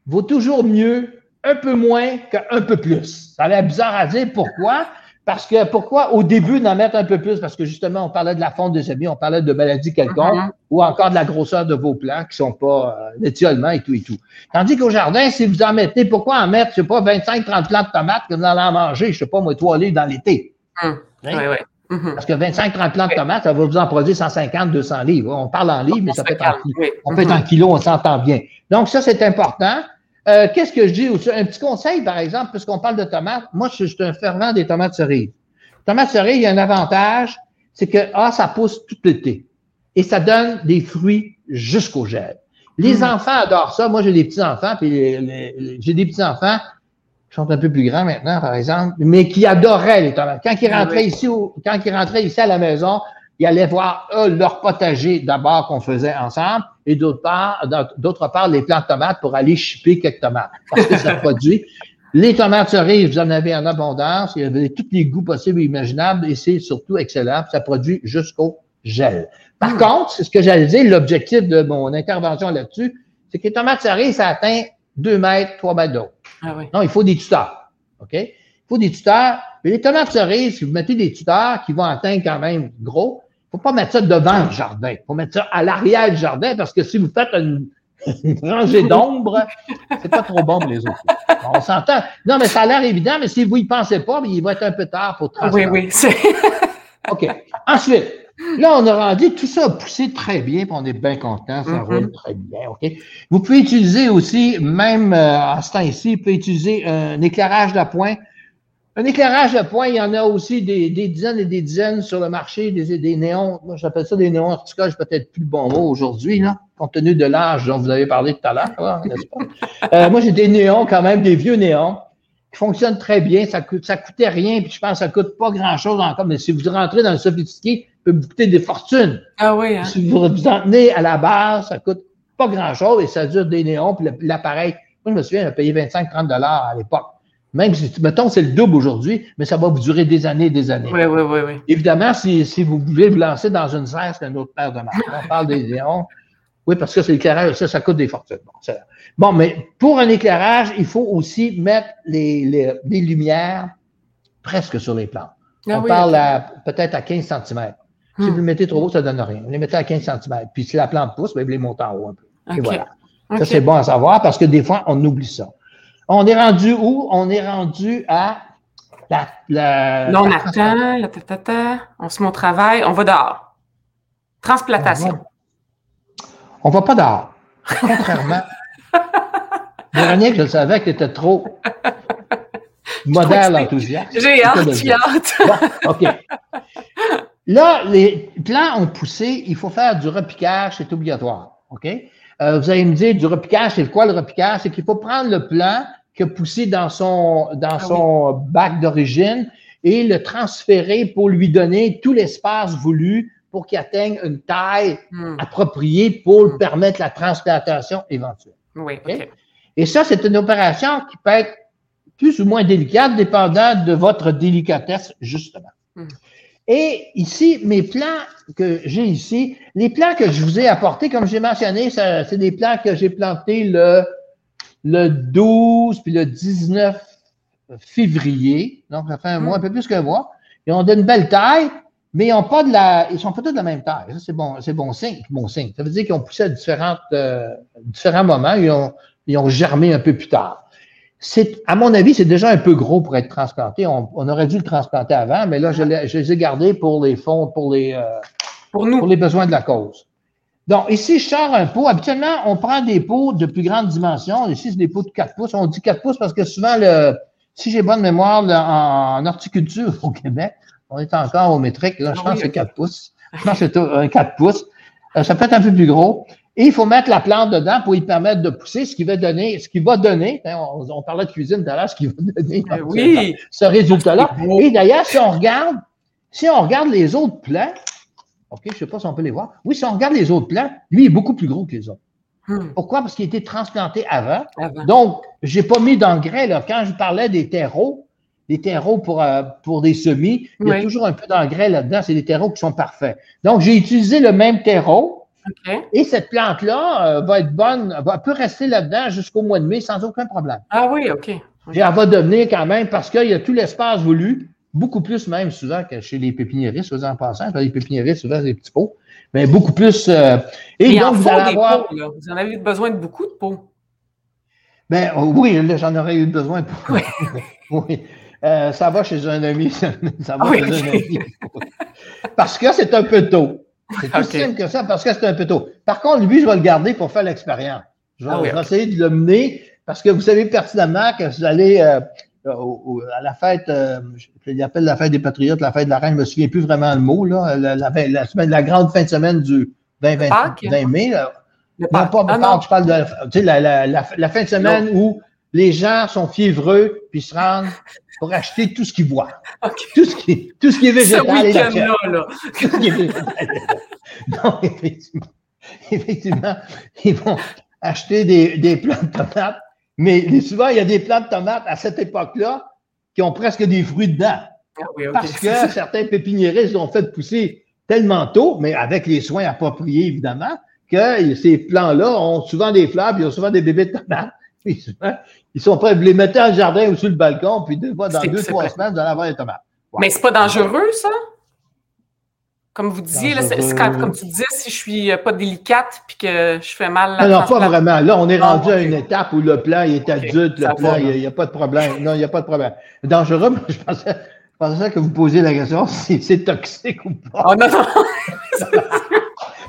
Speaker 3: vaut toujours mieux un peu moins qu'un peu plus. Ça a l'air bizarre à dire. Pourquoi? Parce que pourquoi au début d'en mettre un peu plus? Parce que justement, on parlait de la fonte des semis, on parlait de maladies quelconques mm-hmm. ou encore de la grosseur de vos plants qui sont pas euh, l'étiolement et tout et tout. Tandis qu'au jardin, si vous en mettez, pourquoi en mettre, je sais pas, 25-30 plants de tomates que vous allez en manger, je sais pas, moi, trois livres dans l'été?
Speaker 2: Mm. Hein? Oui, oui.
Speaker 3: Mm-hmm. Parce que 25-30 plants de tomates, ça va vous en produire 150-200 livres. On parle en livres, mais ça peut être en, on peut en mm-hmm. kilos, on s'entend bien. Donc, ça, c'est important. Euh, qu'est-ce que je dis aussi? Un petit conseil, par exemple, puisqu'on parle de tomates. Moi, je suis un fervent des tomates cerises. Tomates cerises, il y a un avantage, c'est que, ah, ça pousse tout l'été. Et ça donne des fruits jusqu'au gel. Les hmm. enfants adorent ça. Moi, j'ai des petits-enfants, puis j'ai des petits-enfants sont un peu plus grands maintenant, par exemple, mais qui adoraient les tomates. Quand ils ah rentraient ici, quand ils rentraient ici à la maison, ils allaient voir leur potager d'abord qu'on faisait ensemble et d'autre part, d'autre part, les plants de tomates pour aller chipper quelques tomates. Parce que ça produit. Les tomates cerises, vous en avez en abondance. Il y avait tous les goûts possibles et imaginables et c'est surtout excellent. Ça produit jusqu'au gel. Par hmm. contre, c'est ce que j'allais dire, l'objectif de mon intervention là-dessus, c'est que les tomates cerises, ça atteint 2 mètres, 3 mètres d'eau. Ah oui. Non, il faut des tuteurs. OK? Il faut des tuteurs. Mais les tomates cerises, si vous mettez des tuteurs qui vont atteindre quand même gros, faut pas mettre ça devant le jardin. Il faut mettre ça à l'arrière du jardin parce que si vous faites une, rangée d'ombre, c'est pas trop bon pour les autres. On s'entend. Non, mais ça a l'air évident, mais si vous y pensez pas, il va être un peu tard pour
Speaker 2: transformer. Oui, oui.
Speaker 3: OK. Ensuite, là, on a rendu, tout ça a poussé très bien, puis on est bien content, ça mm-hmm. roule très bien, OK? Vous pouvez utiliser aussi, même euh, à ce temps-ci, vous pouvez utiliser un éclairage d'appoint Un éclairage de point, il y en a aussi des, dizaines et des dizaines sur le marché, des, des néons. Moi, j'appelle ça des néons horticoles, peut-être plus le bon mot aujourd'hui, là, compte tenu de l'âge dont vous avez parlé tout à l'heure, n'est-ce pas? Euh, moi, j'ai des néons quand même, des vieux néons qui fonctionnent très bien. Ça coûte, ça coûtait rien, puis je pense que ça coûte pas grand-chose encore. Mais si vous rentrez dans le sophistiqué, ça peut vous coûter des fortunes.
Speaker 2: Ah oui, hein?
Speaker 3: Si vous vous en tenez à la base, ça coûte pas grand-chose et ça dure des néons, puis l'appareil. Moi, je me souviens, a payé 25-30 dollars à l'époque. Même si, mettons, c'est le double aujourd'hui, mais ça va vous durer des années et des années.
Speaker 2: Oui, oui, oui, oui.
Speaker 3: Évidemment, si, si vous voulez vous lancer dans une serre, c'est un autre paire de marque. On parle des néons. Oui, parce que c'est l'éclairage, ça, ça coûte des fortunes. Bon, bon, mais pour un éclairage, il faut aussi mettre les, les, lumières presque sur les plantes. Ah On parle peut-être à 15 cm. Si hmm. vous le mettez trop haut, ça ne donne rien. Vous les mettez à 15 cm. Puis si la plante pousse, ben, vous les montez en haut un peu. Et voilà. Ça, c'est bon à savoir parce que des fois, on oublie ça. On est rendu où? On est rendu à la.
Speaker 2: la Là, on attend, on se met au travail, on va dehors. Transplantation.
Speaker 3: On va, va pas dehors. Contrairement. Véronique, je le savais que était trop modèle, enthousiaste.
Speaker 2: J'ai hâte, j'ai hâte.
Speaker 3: OK. Là, les plants ont poussé, il faut faire du repiquage, c'est obligatoire. OK? Euh, vous allez me dire, du repiquage, c'est quoi le repiquage? C'est qu'il faut prendre le plant qui a poussé dans son, dans ah son bac d'origine et le transférer pour lui donner tout l'espace voulu pour qu'il atteigne une taille hmm. appropriée pour hmm. permettre la transplantation éventuelle.
Speaker 2: Oui,
Speaker 3: Et ça, c'est une opération qui peut être plus ou moins délicate, dépendant de votre délicatesse, justement. Hmm. Et ici, mes plants que j'ai ici, les plants que je vous ai apportés, comme j'ai mentionné, c'est des plants que j'ai plantés le, le 12 puis le 19 février. Donc, ça fait un mois, un peu plus qu'un mois. Ils ont une belle taille, mais ils ont pas de la, ils sont pas tous de la même taille. Ça, c'est bon, c'est bon signe, bon signe. Ça veut dire qu'ils ont poussé à différentes, euh, différents moments. Ils ont, ils ont germé un peu plus tard c'est, à mon avis, c'est déjà un peu gros pour être transplanté. On, aurait dû le transplanter avant, mais là, je, les ai gardés pour les fonds, pour les, euh, pour, nous. pour les besoins de la cause. Donc, ici, je sors un pot. Habituellement, on prend des pots de plus grande dimension. Ici, c'est des pots de 4 pouces. On dit 4 pouces parce que souvent, le, si j'ai bonne mémoire, en, horticulture au Québec, on est encore au métrique. Là, je ah pense que c'est 4 pouces. Je pense que c'est un 4 pouces. Euh, ça peut être un peu plus gros. Et il faut mettre la plante dedans pour lui permettre de pousser, ce qui va donner, ce qui va donner, hein, on, parlait de cuisine tout à l'heure, ce qui va donner
Speaker 2: ben
Speaker 3: ce, résultat-là. Et d'ailleurs, si on regarde, si on regarde les autres plants, OK, je ne sais pas si on peut les voir. Oui, si on regarde les autres plants, lui il est beaucoup plus gros que les autres. Hmm. Pourquoi? Parce qu'il a été transplanté avant. Donc, j'ai pas mis d'engrais. Là. Quand je parlais des terreaux, des terreaux pour, euh, pour des semis, il y a toujours un peu d'engrais là-dedans. C'est des terreaux qui sont parfaits. Donc, j'ai utilisé le même terreau, et cette plante-là euh, va être bonne, va, peut rester là-dedans jusqu'au mois de mai sans aucun problème.
Speaker 2: Ah oui, OK.
Speaker 3: Et elle va devenir quand même, parce qu'il y a tout l'espace voulu, beaucoup plus même souvent que chez les pépiniéristes, en passant. Les pépiniéristes, souvent, des petits pots. Mais beaucoup plus. Euh,
Speaker 2: et donc, vous allez avoir. Vous en avez besoin de beaucoup de pots.
Speaker 3: Ben oui, j'en aurais eu besoin. Pour... oui. Euh, ça va chez un ami. Ça, va chez un ami. Parce que c'est un peu tôt. C'est plus simple que ça parce que c'est un peu tôt. Par contre, lui, je vais le garder pour faire l'expérience. Je vais, ah essayer de le mener parce que vous savez pertinemment que vous allez euh, à la fête, euh, je l'appelle la fête des patriotes, la fête de la reine, je me souviens plus vraiment le mot, là, la, la, semaine, la grande fin de semaine du 20, 20, mai. Là. Non, pas ah, je parle de tu sais, la, la, la, fin de semaine où les gens sont fiévreux puis se rendent pour acheter tout ce qu'ils voient. Tout, ce qui, tout ce qui est végétal. Ce là, là. Tout ce qui est végétal. Donc, effectivement, effectivement, ils vont acheter des, des plants de tomates, mais souvent, il y a des plants de tomates à cette époque-là qui ont presque des fruits dedans. Ah Parce que certains pépiniéristes ont fait pousser tellement tôt, mais avec les soins appropriés, évidemment, que ces plants-là ont souvent des fleurs, puis ils ont souvent des bébés de tomates. Ils sont prêts. Vous les mettez dans le jardin ou sur le balcon, puis deux fois, dans deux, trois semaines, vous allez avoir des tomates.
Speaker 2: Mais c'est pas dangereux, ça? Comme vous disiez, là, comme tu disais, si je suis euh, pas délicate puis que je fais mal.
Speaker 3: La non, pas vraiment. Là, on est rendu à une étape où le plan est adulte, le plan, il n'y a, pas de problème. Non, il n'y a pas de problème. Dangereux, je pensais, je pensais que vous posiez la question si c'est toxique ou pas.
Speaker 2: Oh non, non!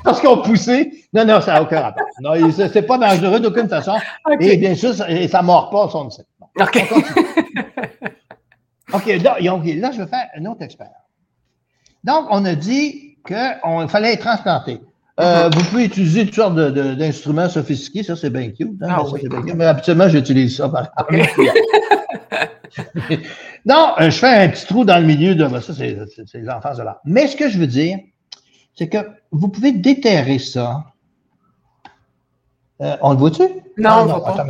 Speaker 3: parce qu'on poussait. Non, non, ça n'a aucun rapport. Non, c'est pas dangereux d'aucune façon. Et bien sûr, ça, ne mord pas son insecte.
Speaker 2: OK.
Speaker 3: OK, là, là, je vais faire un autre expert. Donc, on a dit qu'il fallait transplanter. Euh, vous pouvez utiliser toutes sortes d'instruments sophistiqués, ça c'est bien cute. Hein, ah, oui. bien cute. Mais habituellement, j'utilise ça par Non, euh, je fais un petit trou dans le milieu de ça, c'est les enfants de là. Mais ce que je veux dire, c'est que vous pouvez déterrer ça. Euh, on le voit-tu?
Speaker 2: Non, ah, on ne voit pas.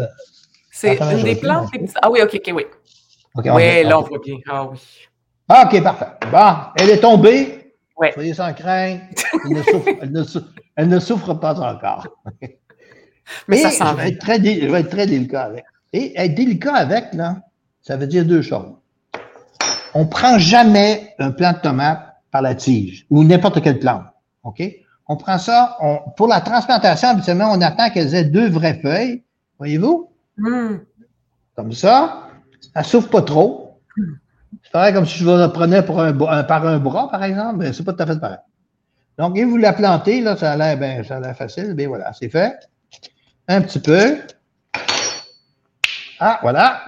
Speaker 2: C'est une des plantes. Ah oui, OK, OK, oui. oui, là, on voit bien. Ah oui.
Speaker 3: Ah, OK, parfait. Bon, elle est tombée. Oui. Soyez sans crainte. Elle ne souffre, elle ne souffre, pas encore. Mais ça je vais, être très, je vais être très délicat avec. Et être délicat avec, là, ça veut dire deux choses. On ne prend jamais un plant de tomate par la tige ou n'importe quelle plante. OK? On prend ça, on, pour la transplantation, habituellement, on attend qu'elles aient deux vraies feuilles. Voyez-vous? Hmm. Comme ça. Elle souffre pas trop. C'est pareil comme si je la prenais pour un, par un bras, par exemple, mais c'est pas tout à fait pareil. Donc, et vous la plantez, là, ça a l'air ben, ça a l'air facile. Bien voilà, c'est fait. Un petit peu. Ah, voilà.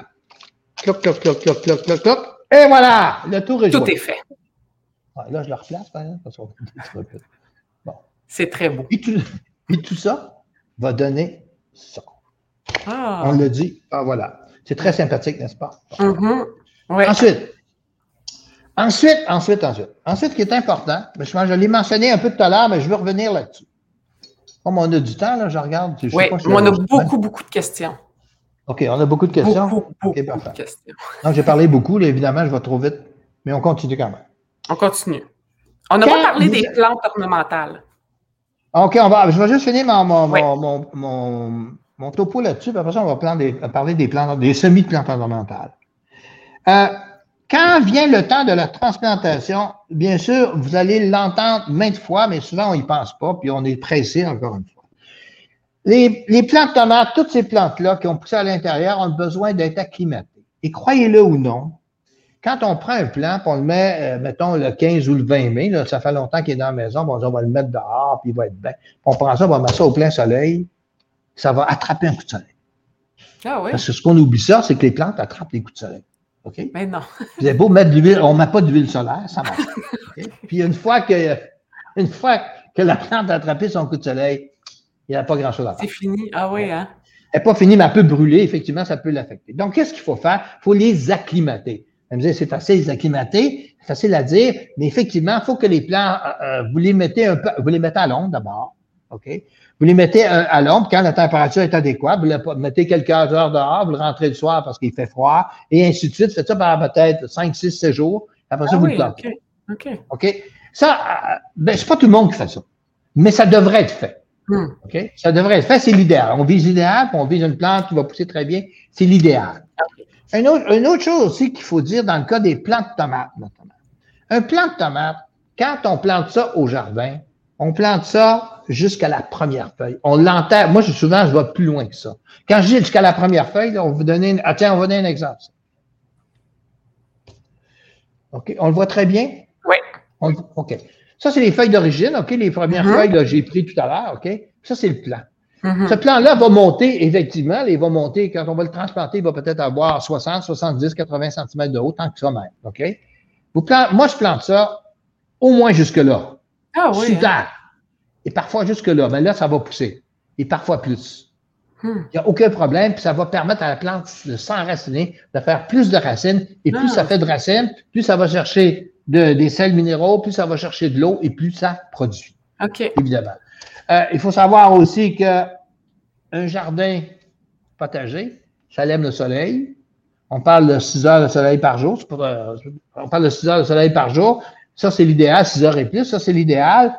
Speaker 3: Cloc, cloc, cloc, cloc, cloc, cloc, cloc. Et voilà, le tour est
Speaker 2: joué. Tout est fait.
Speaker 3: Ah, là, je le replace, par exemple.
Speaker 2: C'est très beau.
Speaker 3: Et tout, ça va donner ça. Ah. On le dit. Ah, voilà. C'est très sympathique, n'est-ce pas?
Speaker 2: Mm-hmm.
Speaker 3: Ensuite, ensuite, ensuite, ensuite. Ensuite, ce qui est important, je, l'ai mentionné un peu tout à l'heure, mais je veux revenir là-dessus. Comme on a du temps, là, je regarde.
Speaker 2: oui, on a beaucoup, beaucoup de questions.
Speaker 3: OK, on a beaucoup de questions?
Speaker 2: Beaucoup, beaucoup, de questions.
Speaker 3: Non, j'ai parlé beaucoup, évidemment, je vais trop vite, mais on continue quand même.
Speaker 2: On continue. On n'a pas parlé des plantes ornementales.
Speaker 3: OK, on va, je vais juste finir mon, mon, mon, mon, topo là-dessus, puis après ça, on va parler des plantes, des semis de plantes ornementales. Euh, quand vient le temps de la transplantation, bien sûr, vous allez l'entendre maintes fois, mais souvent on n'y pense pas, puis on est pressé encore une fois. Les, les plantes tomates, toutes ces plantes-là qui ont poussé à l'intérieur ont besoin d'être acclimatées. Et croyez-le ou non, quand on prend un plant, on le met, euh, mettons, le 15 ou le 20 mai, là, ça fait longtemps qu'il est dans la maison, on, on va le mettre dehors, puis il va être bien. On prend ça, on va mettre ça au plein soleil, ça va attraper un coup de soleil.
Speaker 2: Ah oui?
Speaker 3: Parce que ce qu'on oublie ça, c'est que les plantes attrapent les coups de soleil. OK?
Speaker 2: Mais non.
Speaker 3: Vous avez beau mettre de l'huile, on ne met pas d'huile solaire, ça marche. Puis une fois que, une fois que la plante a attrapé son coup de soleil, il n'y a pas grand-chose à faire.
Speaker 2: C'est fini. Ah oui, hein?
Speaker 3: Elle n'est pas finie, mais elle peut brûler. Effectivement, ça peut l'affecter. Donc, qu'est-ce qu'il faut faire? Il faut les acclimater. Elle me disait, c'est facile les acclimater, c'est facile à dire, mais effectivement, il faut que les plants, euh, euh, vous les mettez un peu, vous les mettez à l'ombre d'abord, OK? Vous les mettez euh, à l'ombre quand la température est adéquate, vous les mettez quelques heures dehors, vous le rentrez le soir parce qu'il fait froid, et ainsi de suite. Faites ça pendant peut-être 5, 6, 7 jours. Après ça, ah vous le plantez.
Speaker 2: OK.
Speaker 3: OK. Ça, ben, c'est pas tout le monde qui fait ça, mais ça devrait être fait. Hmm. OK? Ça devrait être fait, c'est l'idéal. On vise l'idéal, puis on vise une plante qui va pousser très bien. C'est l'idéal. Une autre, chose aussi qu'il faut dire dans le cas des plants de tomates, notamment. Un plant de tomate, quand on plante ça au jardin, on plante ça jusqu'à la première feuille. On l'enterre. Moi, souvent, je vais plus loin que ça. Quand je dis jusqu'à la première feuille, on vous donner ah, tiens, on va donner un exemple. OK. On le voit très bien?
Speaker 2: Oui.
Speaker 3: OK. Ça, c'est les feuilles d'origine. OK. Les premières mm-hmm. feuilles que j'ai prises tout à l'heure. OK. Ça, c'est le Mm-hmm. Ce plan-là va monter, effectivement, il va monter, quand on va le transplanter, il va peut-être avoir 60, 70, 80 cm de haut, tant que ça même. OK? Vous moi, je plante ça au moins jusque-là.
Speaker 2: Ah oui.
Speaker 3: Super. Hein? Et parfois jusque-là. Mais là, ça va pousser. Et parfois plus. Hmm. Il n'y a aucun problème, puis ça va permettre à la plante de s'enraciner, de faire plus de racines. Et plus ça ah. fait de racines, plus ça va chercher des sels minéraux, plus ça va chercher de l'eau et plus ça produit.
Speaker 2: OK.
Speaker 3: Évidemment. Euh, il faut savoir aussi que un jardin potager, ça aime le soleil. On parle de 6 heures de soleil par jour. Euh, on parle de 6 heures de soleil par jour. Ça, c'est l'idéal, 6 heures et plus. Ça, c'est l'idéal.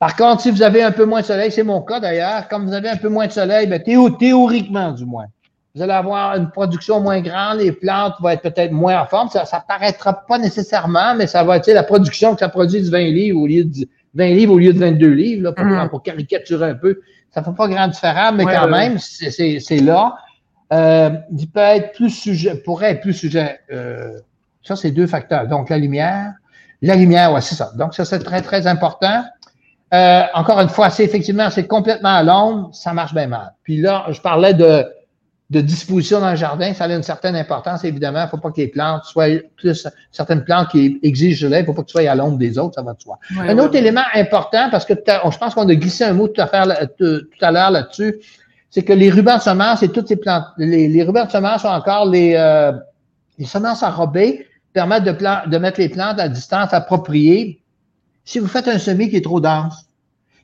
Speaker 3: Par contre, si vous avez un peu moins de soleil, c'est mon cas d'ailleurs, comme vous avez un peu moins de soleil, ben, théoriquement du moins, vous allez avoir une production moins grande, les plantes vont être peut-être moins en forme. Ça ne paraîtra pas nécessairement, mais ça va être la production que ça produit de 20 livres au lieu de 20 livres au lieu de 22 livres, là, pour, mm. pour caricaturer un peu. Ça ne fait pas grand différence, mais quand même, c'est là. Euh, il peut être plus sujet, pourrait être plus sujet. Euh, ça, c'est deux facteurs. Donc, la lumière. La lumière, ouais, c'est ça. Donc, ça, c'est très, très important. Euh, encore une fois, c'est effectivement, c'est complètement à l'ombre, ça marche bien mal. Puis là, je parlais de de disposition dans le jardin, ça a une certaine importance, évidemment. Il ne faut pas que les plantes soient plus certaines plantes qui exigent de l'air, il ne faut pas que tu sois à l'ombre des autres, ça va de soi. un autre élément important, parce que je pense qu'on a glissé un mot tout à, l'heure là-dessus, c'est que les rubans de semences et toutes ces plantes, les, rubans de semences sont encore les, euh, les semences enrobées, permettent de, de mettre les plantes à distance appropriée. Si vous faites un semis qui est trop dense,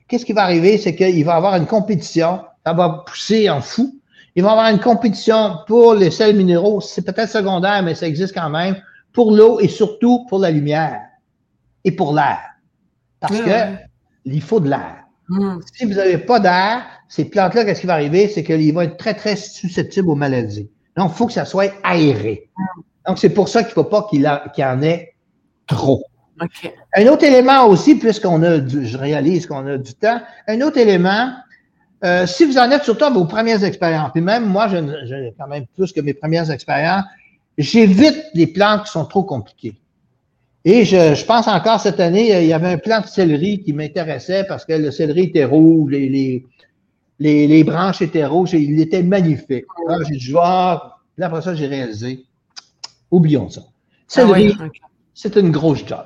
Speaker 3: qu'est-ce qui va arriver? C'est qu'il va y avoir une compétition, ça va pousser en fou il va y avoir une compétition pour les sels minéraux. C'est peut-être secondaire, mais ça existe quand même. Pour l'eau et surtout pour la lumière et pour l'air. Parce que il faut de l'air. Hmm. Si vous n'avez pas d'air, ces plantes-là, qu'est-ce qui va arriver? C'est qu'ils vont être très, très susceptibles aux maladies. Donc, il faut que ça soit aéré. Hmm. Donc, c'est pour ça qu'il ne faut pas qu'il y en ait trop. Un autre élément aussi, puisqu'on a je réalise qu'on a du temps, un autre élément, euh, si vous en êtes surtout à vos premières expériences, puis même moi, j'ai quand même plus que mes premières expériences, j'évite les plantes qui sont trop compliquées. Et je, pense encore cette année, il y avait un plant de céleri qui m'intéressait parce que le céleri était rouge, les, les, les, branches étaient rouges, et il était magnifique. Alors, j'ai dit, voir, puis après ça, j'ai réalisé, oublions ça. Ah céleri, c'est une grosse job.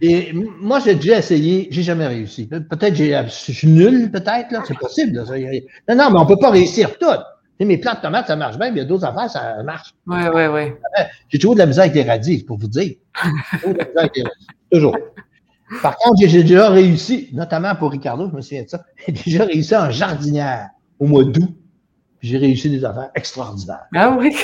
Speaker 3: Et moi, j'ai déjà essayé, j'ai jamais réussi. Peut-être j'ai, je suis nul, peut-être, là. C'est possible. Non, non, mais on peut pas réussir tout. Tu mes plantes de tomates, ça marche bien, mais il y a d'autres affaires, ça marche.
Speaker 2: Oui, oui, oui.
Speaker 3: J'ai toujours de la misère avec les radis, pour vous dire. Toujours de la misère avec les radis. Toujours. Par contre, j'ai déjà réussi, notamment pour Ricardo, je me souviens de ça, j'ai déjà réussi en jardinière au mois d'août. J'ai réussi des affaires extraordinaires.
Speaker 2: Ah oui?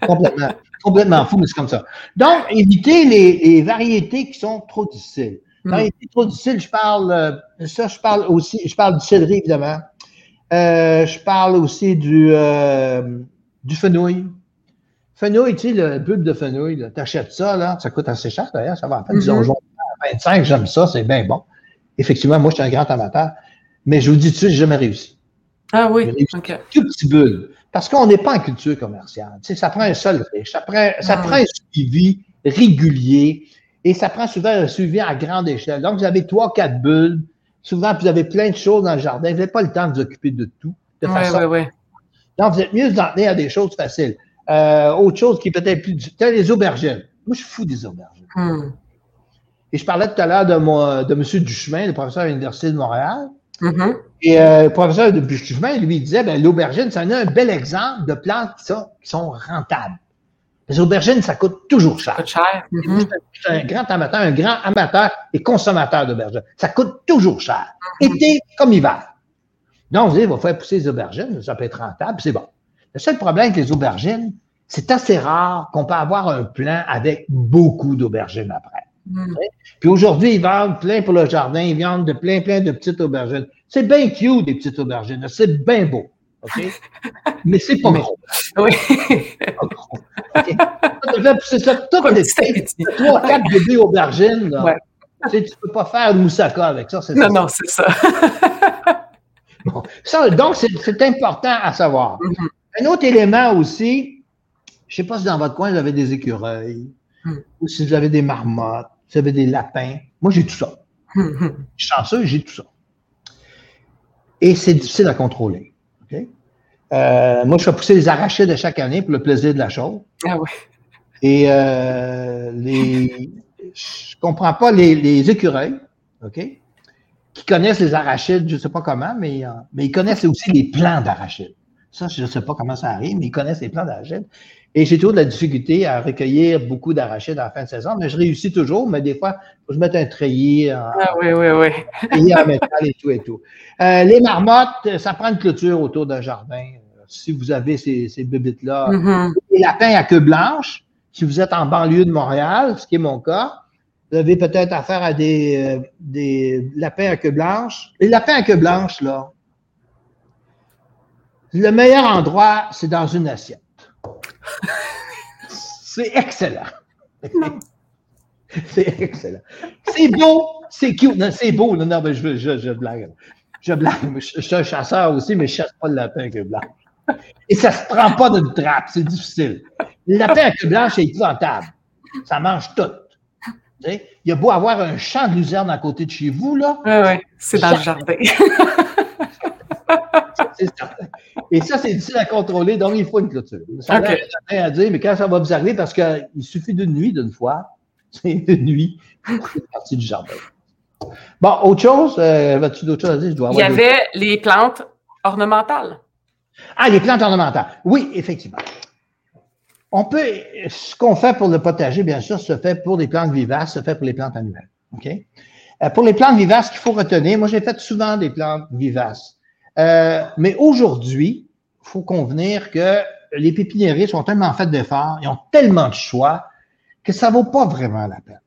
Speaker 3: Complètement complètement fou, mais c'est comme ça. Donc, évitez les, variétés qui sont trop difficiles. Hmm. Variétés trop difficiles, je parle, euh, ça, je parle aussi, je parle du céleri, évidemment. Euh, je parle aussi du, euh, du fenouil. Fenouil, tu sais, le bulbe de fenouil, tu achètes ça, là, ça coûte assez cher d'ailleurs, ça va à peine, disons, 25, j'aime ça, c'est bien bon. Effectivement, moi, je suis un grand amateur, mais je vous dis tout de suite, j'ai jamais réussi.
Speaker 2: Ah oui, OK.
Speaker 3: Tout petit bulbe. Parce qu'on n'est pas en culture commerciale. Tu sais, ça prend un sol riche, ça prend, ça prend un suivi régulier et ça prend souvent un suivi à grande échelle. Donc, vous avez trois, quatre bulles. Souvent, vous avez plein de choses dans le jardin. Vous n'avez pas le temps de vous occuper de tout. De
Speaker 2: façon... ouais,
Speaker 3: Donc, vous êtes mieux d'en tenir à des choses faciles. Euh, autre chose qui est peut-être plus... Tu les aubergines. Moi, je suis fou des aubergines. Hmm. Et je parlais tout à l'heure de, de M. Duchemin, le professeur à l'Université de Montréal. Mm-hmm. Et euh, le professeur de Buchemin, lui, disait, ben, l'aubergine, c'est un bel exemple de plantes qui sont, qui sont rentables. Les aubergines, ça coûte toujours cher. Ça coûte
Speaker 2: cher.
Speaker 3: Mm-hmm. Je suis un grand amateur, un grand amateur et consommateur d'aubergines. Ça coûte toujours cher. Mm-hmm. Été comme hiver. Donc, vous il va faire pousser les aubergines, ça peut être rentable, c'est bon. Le seul problème avec les aubergines, c'est assez rare qu'on peut avoir un plan avec beaucoup d'aubergines après. Mm. Puis aujourd'hui, ils vendent plein pour le jardin, ils vendent de plein, plein de petites aubergines. C'est bien cute, des petites aubergines. C'est bien beau. OK? Mais c'est pas gros.
Speaker 2: Oui.
Speaker 3: Pas gros. Okay? C'est ça, trois, quatre bébés aubergines. Là. Ouais. Tu, sais, peux pas faire moussaka avec ça.
Speaker 2: Non, ça. non, c'est ça.
Speaker 3: bon. ça. Donc, c'est important à savoir. Mm-hmm. Un autre élément aussi, je ne sais pas si dans votre coin, vous avez des écureuils, mm. ou si vous avez des marmottes, vous avez des lapins. Moi, j'ai tout ça. Je suis chanceux, j'ai tout ça. Et c'est difficile à contrôler. Euh, moi, je fais pousser les arachides de chaque année pour le plaisir de la chose.
Speaker 2: Ah.
Speaker 3: Et euh, les, je comprends pas les, écureuils, OK, qui connaissent les arachides, je ne sais pas comment, mais, euh, mais ils connaissent aussi les plants d'arachides. Ça, je ne sais pas comment ça arrive, mais ils connaissent les plants d'arachides. Et j'ai toujours de la difficulté à recueillir beaucoup d'arachides à la fin de saison, mais je réussis toujours, mais des fois, il faut que je mette un treillis
Speaker 2: en, ah, oui, oui, oui.
Speaker 3: treillis en métal et tout et tout. Euh, les marmottes, ça prend une clôture autour d'un jardin. Si vous avez ces, ces bébites-là.
Speaker 2: Mm-hmm.
Speaker 3: Les lapins à queue blanche, si vous êtes en banlieue de Montréal, ce qui est mon cas, vous avez peut-être affaire à des, euh, des lapins à queue blanche. Les lapins à queue blanche, là, le meilleur endroit, c'est dans une assiette. C'est excellent. C'est excellent. C'est beau, c'est cute. C'est beau. Non, non, mais je, je, je blague. Je blague. Je, suis un chasseur aussi, mais je chasse pas le lapin à queue blanche. Et ça se prend pas d'une trappe. C'est difficile. Le lapin à queue blanche est épouvantable. Ça mange tout. il y a beau avoir un champ de luzerne à côté de chez vous, là.
Speaker 2: Oui, oui. C'est dans le jardin.
Speaker 3: Et ça, c'est difficile à contrôler, donc il faut une clôture. Ça n'a rien à dire, mais quand ça va observer, parce qu'il suffit d'une nuit, d'une fois, c'est une nuit, c'est partie du jardin. Bon, autre chose, euh, vas-tu d'autres choses à dire? Je
Speaker 2: dois il y avait les plantes ornementales.
Speaker 3: Ah, les plantes ornementales. Oui, effectivement. On peut, ce qu'on fait pour le potager, bien sûr, se fait pour les plantes vivaces, se fait pour les plantes annuelles. OK? Euh, pour les plantes vivaces, qu'il faut retenir, moi, j'ai fait souvent des plantes vivaces. Euh, mais aujourd'hui, il faut convenir que les pépiniéristes ont tellement fait d'efforts, ils ont tellement de choix que ça vaut pas vraiment la peine.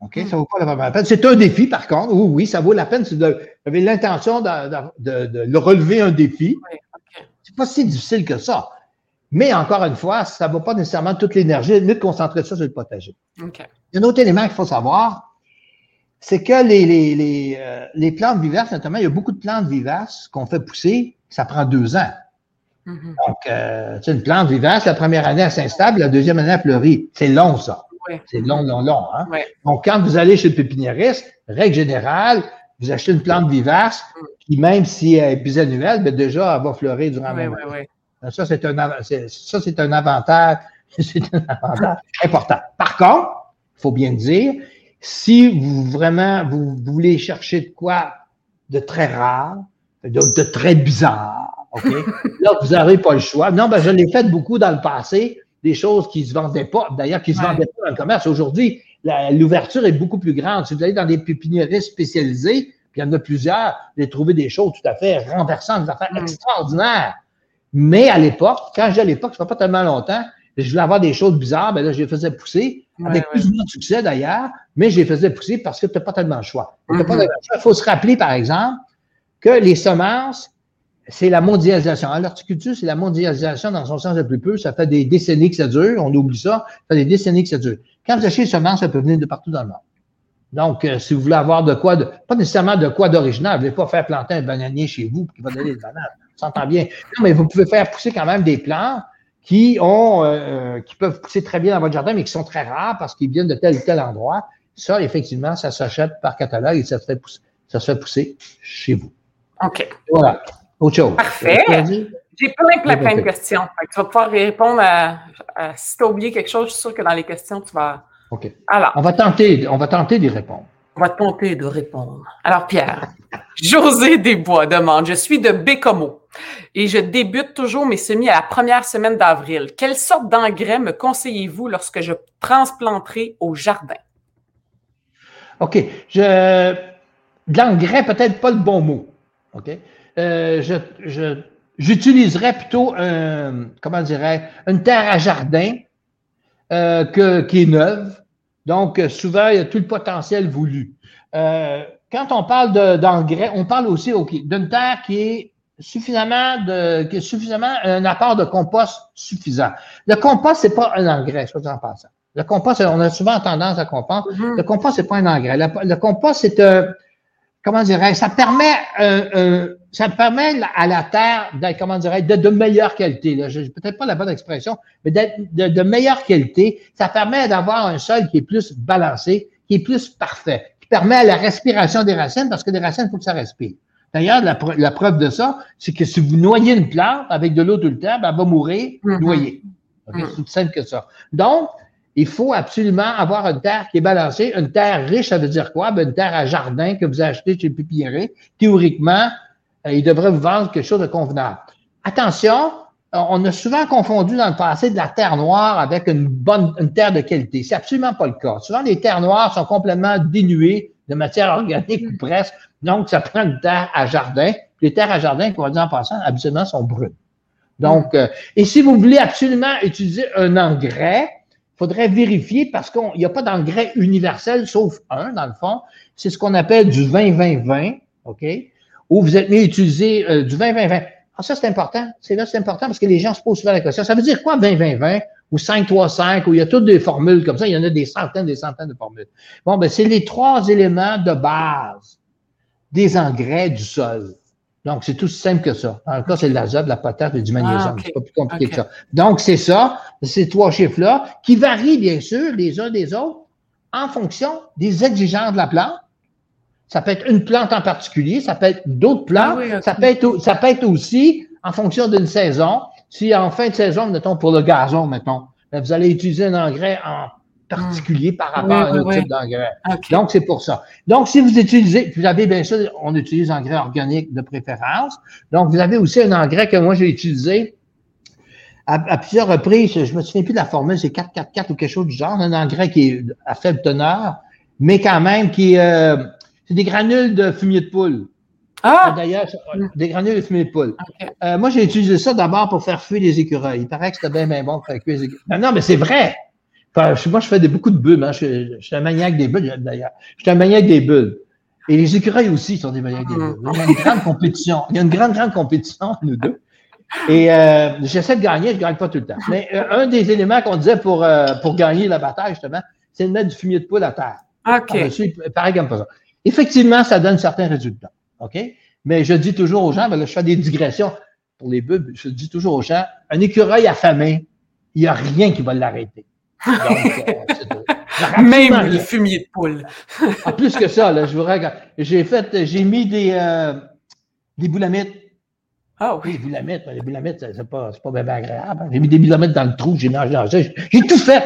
Speaker 3: OK? Hmm. Ça vaut pas vraiment la peine. C'est un défi, par contre. Oui, oui, ça vaut la peine si vous avez l'intention de, de, relever un défi. C'est pas si difficile que ça. Mais encore une fois, ça ne vaut pas nécessairement toute l'énergie. Mieux de concentrer ça sur le potager. Il y a un autre élément qu'il faut savoir, c'est que les, les, les, euh, les, plantes vivaces, notamment, il y a beaucoup de plantes vivaces qu'on fait pousser, ça prend deux ans. Mm-hmm. Donc, euh, tu une plante vivace, la première année, elle s'installe, la deuxième année, elle fleurit. C'est long, ça. C'est long, long, long. Hein? Donc, quand vous allez chez le pépiniériste, règle générale, vous achetez une plante vivace, mm. qui même si elle est bisannuelle, ben déjà, elle va fleurir durant oui, oui, Ça, c'est un, ça, c'est un avantage, c'est un avantage important. Par contre, il faut bien dire, si vous vraiment vous, voulez chercher de quoi de très rare, de, très bizarre, OK? Là, vous n'aurez pas le choix. Non, ben, je l'ai fait beaucoup dans le passé, des choses qui ne se vendaient pas, d'ailleurs, qui ne se vendaient pas dans le commerce. Aujourd'hui, l'ouverture est beaucoup plus grande. Si vous allez dans des pépiniéries spécialisées, puis il y en a plusieurs, vous allez trouver des choses tout à fait renversantes, des affaires extraordinaires. Mais à l'époque, quand j'ai à l'époque, ça fait pas tellement longtemps, je voulais avoir des choses bizarres, ben là, je les faisais pousser, avec plus ou moins de succès d'ailleurs, mais je les faisais pousser parce que tu n'as pas tellement de choix. Mm-hmm. Il faut se rappeler, par exemple, que les semences, c'est la mondialisation. L'horticulture, c'est la mondialisation dans son sens le plus peu. Ça fait des décennies que ça dure. On oublie ça. Ça fait des décennies que ça dure. Quand vous achetez les semences, ça peut venir de partout dans le monde. Donc, euh, si vous voulez avoir de quoi, de, pas nécessairement de quoi d'original, vous ne voulez pas faire planter un bananier chez vous qui va donner des bananes. Ça s'entend bien. Non, mais vous pouvez faire pousser quand même des plantes qui ont, euh, euh, qui peuvent pousser très bien dans votre jardin, mais qui sont très rares parce qu'ils viennent de tel ou tel endroit. Ça, effectivement, ça s'achète par catalogue et ça se fait pousser, ça se fait pousser chez vous.
Speaker 2: OK.
Speaker 3: Voilà. Autre chose.
Speaker 2: Parfait. J'ai plein, plein, plein de questions. tu vas pouvoir répondre à, si tu as oublié quelque chose, je suis sûr que dans les questions, tu vas.
Speaker 3: OK. Alors. On va tenter, on va tenter d'y répondre.
Speaker 2: On va tenter de répondre. Alors, Pierre, José Desbois demande Je suis de Bécomo et je débute toujours mes semis à la première semaine d'avril. Quelle sorte d'engrais me conseillez-vous lorsque je transplanterai au jardin?
Speaker 3: OK. Je... L'engrais, peut-être pas le bon mot. OK? Euh, je, j'utiliserais plutôt, un, comment dirais une terre à jardin euh, qui est neuve. Donc, souvent, il y a tout le potentiel voulu. Euh, quand on parle d'engrais, on parle aussi d'une terre qui est suffisamment de, suffisamment un apport de compost suffisant. Le compost, c'est pas un engrais, soit en passant. Le compost, on a souvent tendance à comprendre. Mm-hmm. Le compost, c'est pas un engrais. Le, compost, c'est un, comment dirais ça permet, ça permet à la terre d'être, comment dirais de, de meilleure qualité. Peut-être pas la bonne expression, mais d'être de, de meilleure qualité. Ça permet d'avoir un sol qui est plus balancé, qui est plus parfait, qui permet à la respiration des racines, parce que les racines, il faut que ça respire. D'ailleurs, la, preuve de ça, c'est que si vous noyez une plante avec de l'eau tout le temps, ben, elle va mourir mm-hmm. noyée. Mm-hmm. C'est aussi simple que ça. Donc, il faut absolument avoir une terre qui est balancée. Une terre riche, ça veut dire quoi? Ben, une terre à jardin que vous achetez chez le. Théoriquement, euh, il devrait vous vendre quelque chose de convenable. Attention, on a souvent confondu dans le passé de la terre noire avec une bonne une terre de qualité. C'est absolument pas le cas. Souvent, les terres noires sont complètement dénuées de matière organique ou presque. Donc, ça prend une terre à jardin. Les terres à jardin, qu'on va dire en passant, absolument sont brunes. Donc, euh, et si vous voulez absolument utiliser un engrais, il faudrait vérifier parce qu'il n'y a pas d'engrais universel, sauf un, dans le fond. C'est ce qu'on appelle du 20-20-20, OK? Ou vous êtes mieux utiliser euh, du 20-20-20. Ah, ça, c'est important. C'est là, c'est important parce que les gens se posent souvent la question. Ça veut dire quoi 20-20-20? Ou 5-3-5, où il y a toutes des formules comme ça. Il y en a des centaines, des centaines de formules. Bon, ben, c'est les trois éléments de base des engrais du sol. Donc, c'est tout simple que ça. En cas, c'est de l'azote, de la potasse et du magnésium. Ah, c'est pas plus compliqué que ça. Donc, c'est ça, ces trois chiffres-là, qui varient, bien sûr, les uns des autres, en fonction des exigences de la plante. Ça peut être une plante en particulier, ça peut être d'autres plantes, ah ça, peut être, ça peut être aussi en fonction d'une saison. Si en fin de saison, mettons, pour le gazon, mettons, ben, vous allez utiliser un engrais en particulier par rapport à un autre type d'engrais. Donc, c'est pour ça. Donc, si vous utilisez, vous avez bien sûr, on utilise engrais organique de préférence. Donc, vous avez aussi un engrais que moi j'ai utilisé à, plusieurs reprises. Je me souviens plus de la formule, c'est 444 ou quelque chose du genre, un engrais qui est à faible teneur, mais quand même qui euh, c'est des granules de fumier de poule. Ah! D'ailleurs, des granules de fumier de poule. Euh, moi, j'ai utilisé ça d'abord pour faire fuir les écureuils. Il paraît que c'était bien, bien bon pour faire fuir les écureuils. Non, mais c'est vrai! moi, je fais beaucoup de bulles. Hein. Je, suis un maniaque des bulles, d'ailleurs. Je suis un maniaque des bulles. Et les écureuils aussi sont des maniaques des bulles. Il y a une grande compétition. Il y a une grande, grande compétition, nous deux. Et euh, j'essaie de gagner, je ne gagne pas tout le temps. Mais euh, un des éléments qu'on disait pour, euh, pour gagner la bataille, justement, c'est de mettre du fumier de poule à terre.
Speaker 2: OK.
Speaker 3: pareil comme ça. Effectivement, ça donne certains résultats. OK? Mais je dis toujours aux gens, ben là, je fais des digressions pour les bulles, je dis toujours aux gens, un écureuil affamé, il n'y a rien qui va l'arrêter.
Speaker 2: Euh, Même le fumier de poule.
Speaker 3: en plus que ça, là, je vous regarde. J'ai fait, j'ai mis des, euh, des boulamites.
Speaker 2: Ah oui.
Speaker 3: Les boulamites, les boulamites, c'est pas, pas bien agréable. J'ai mis des boulamites dans le trou, j'ai dans J'ai tout fait.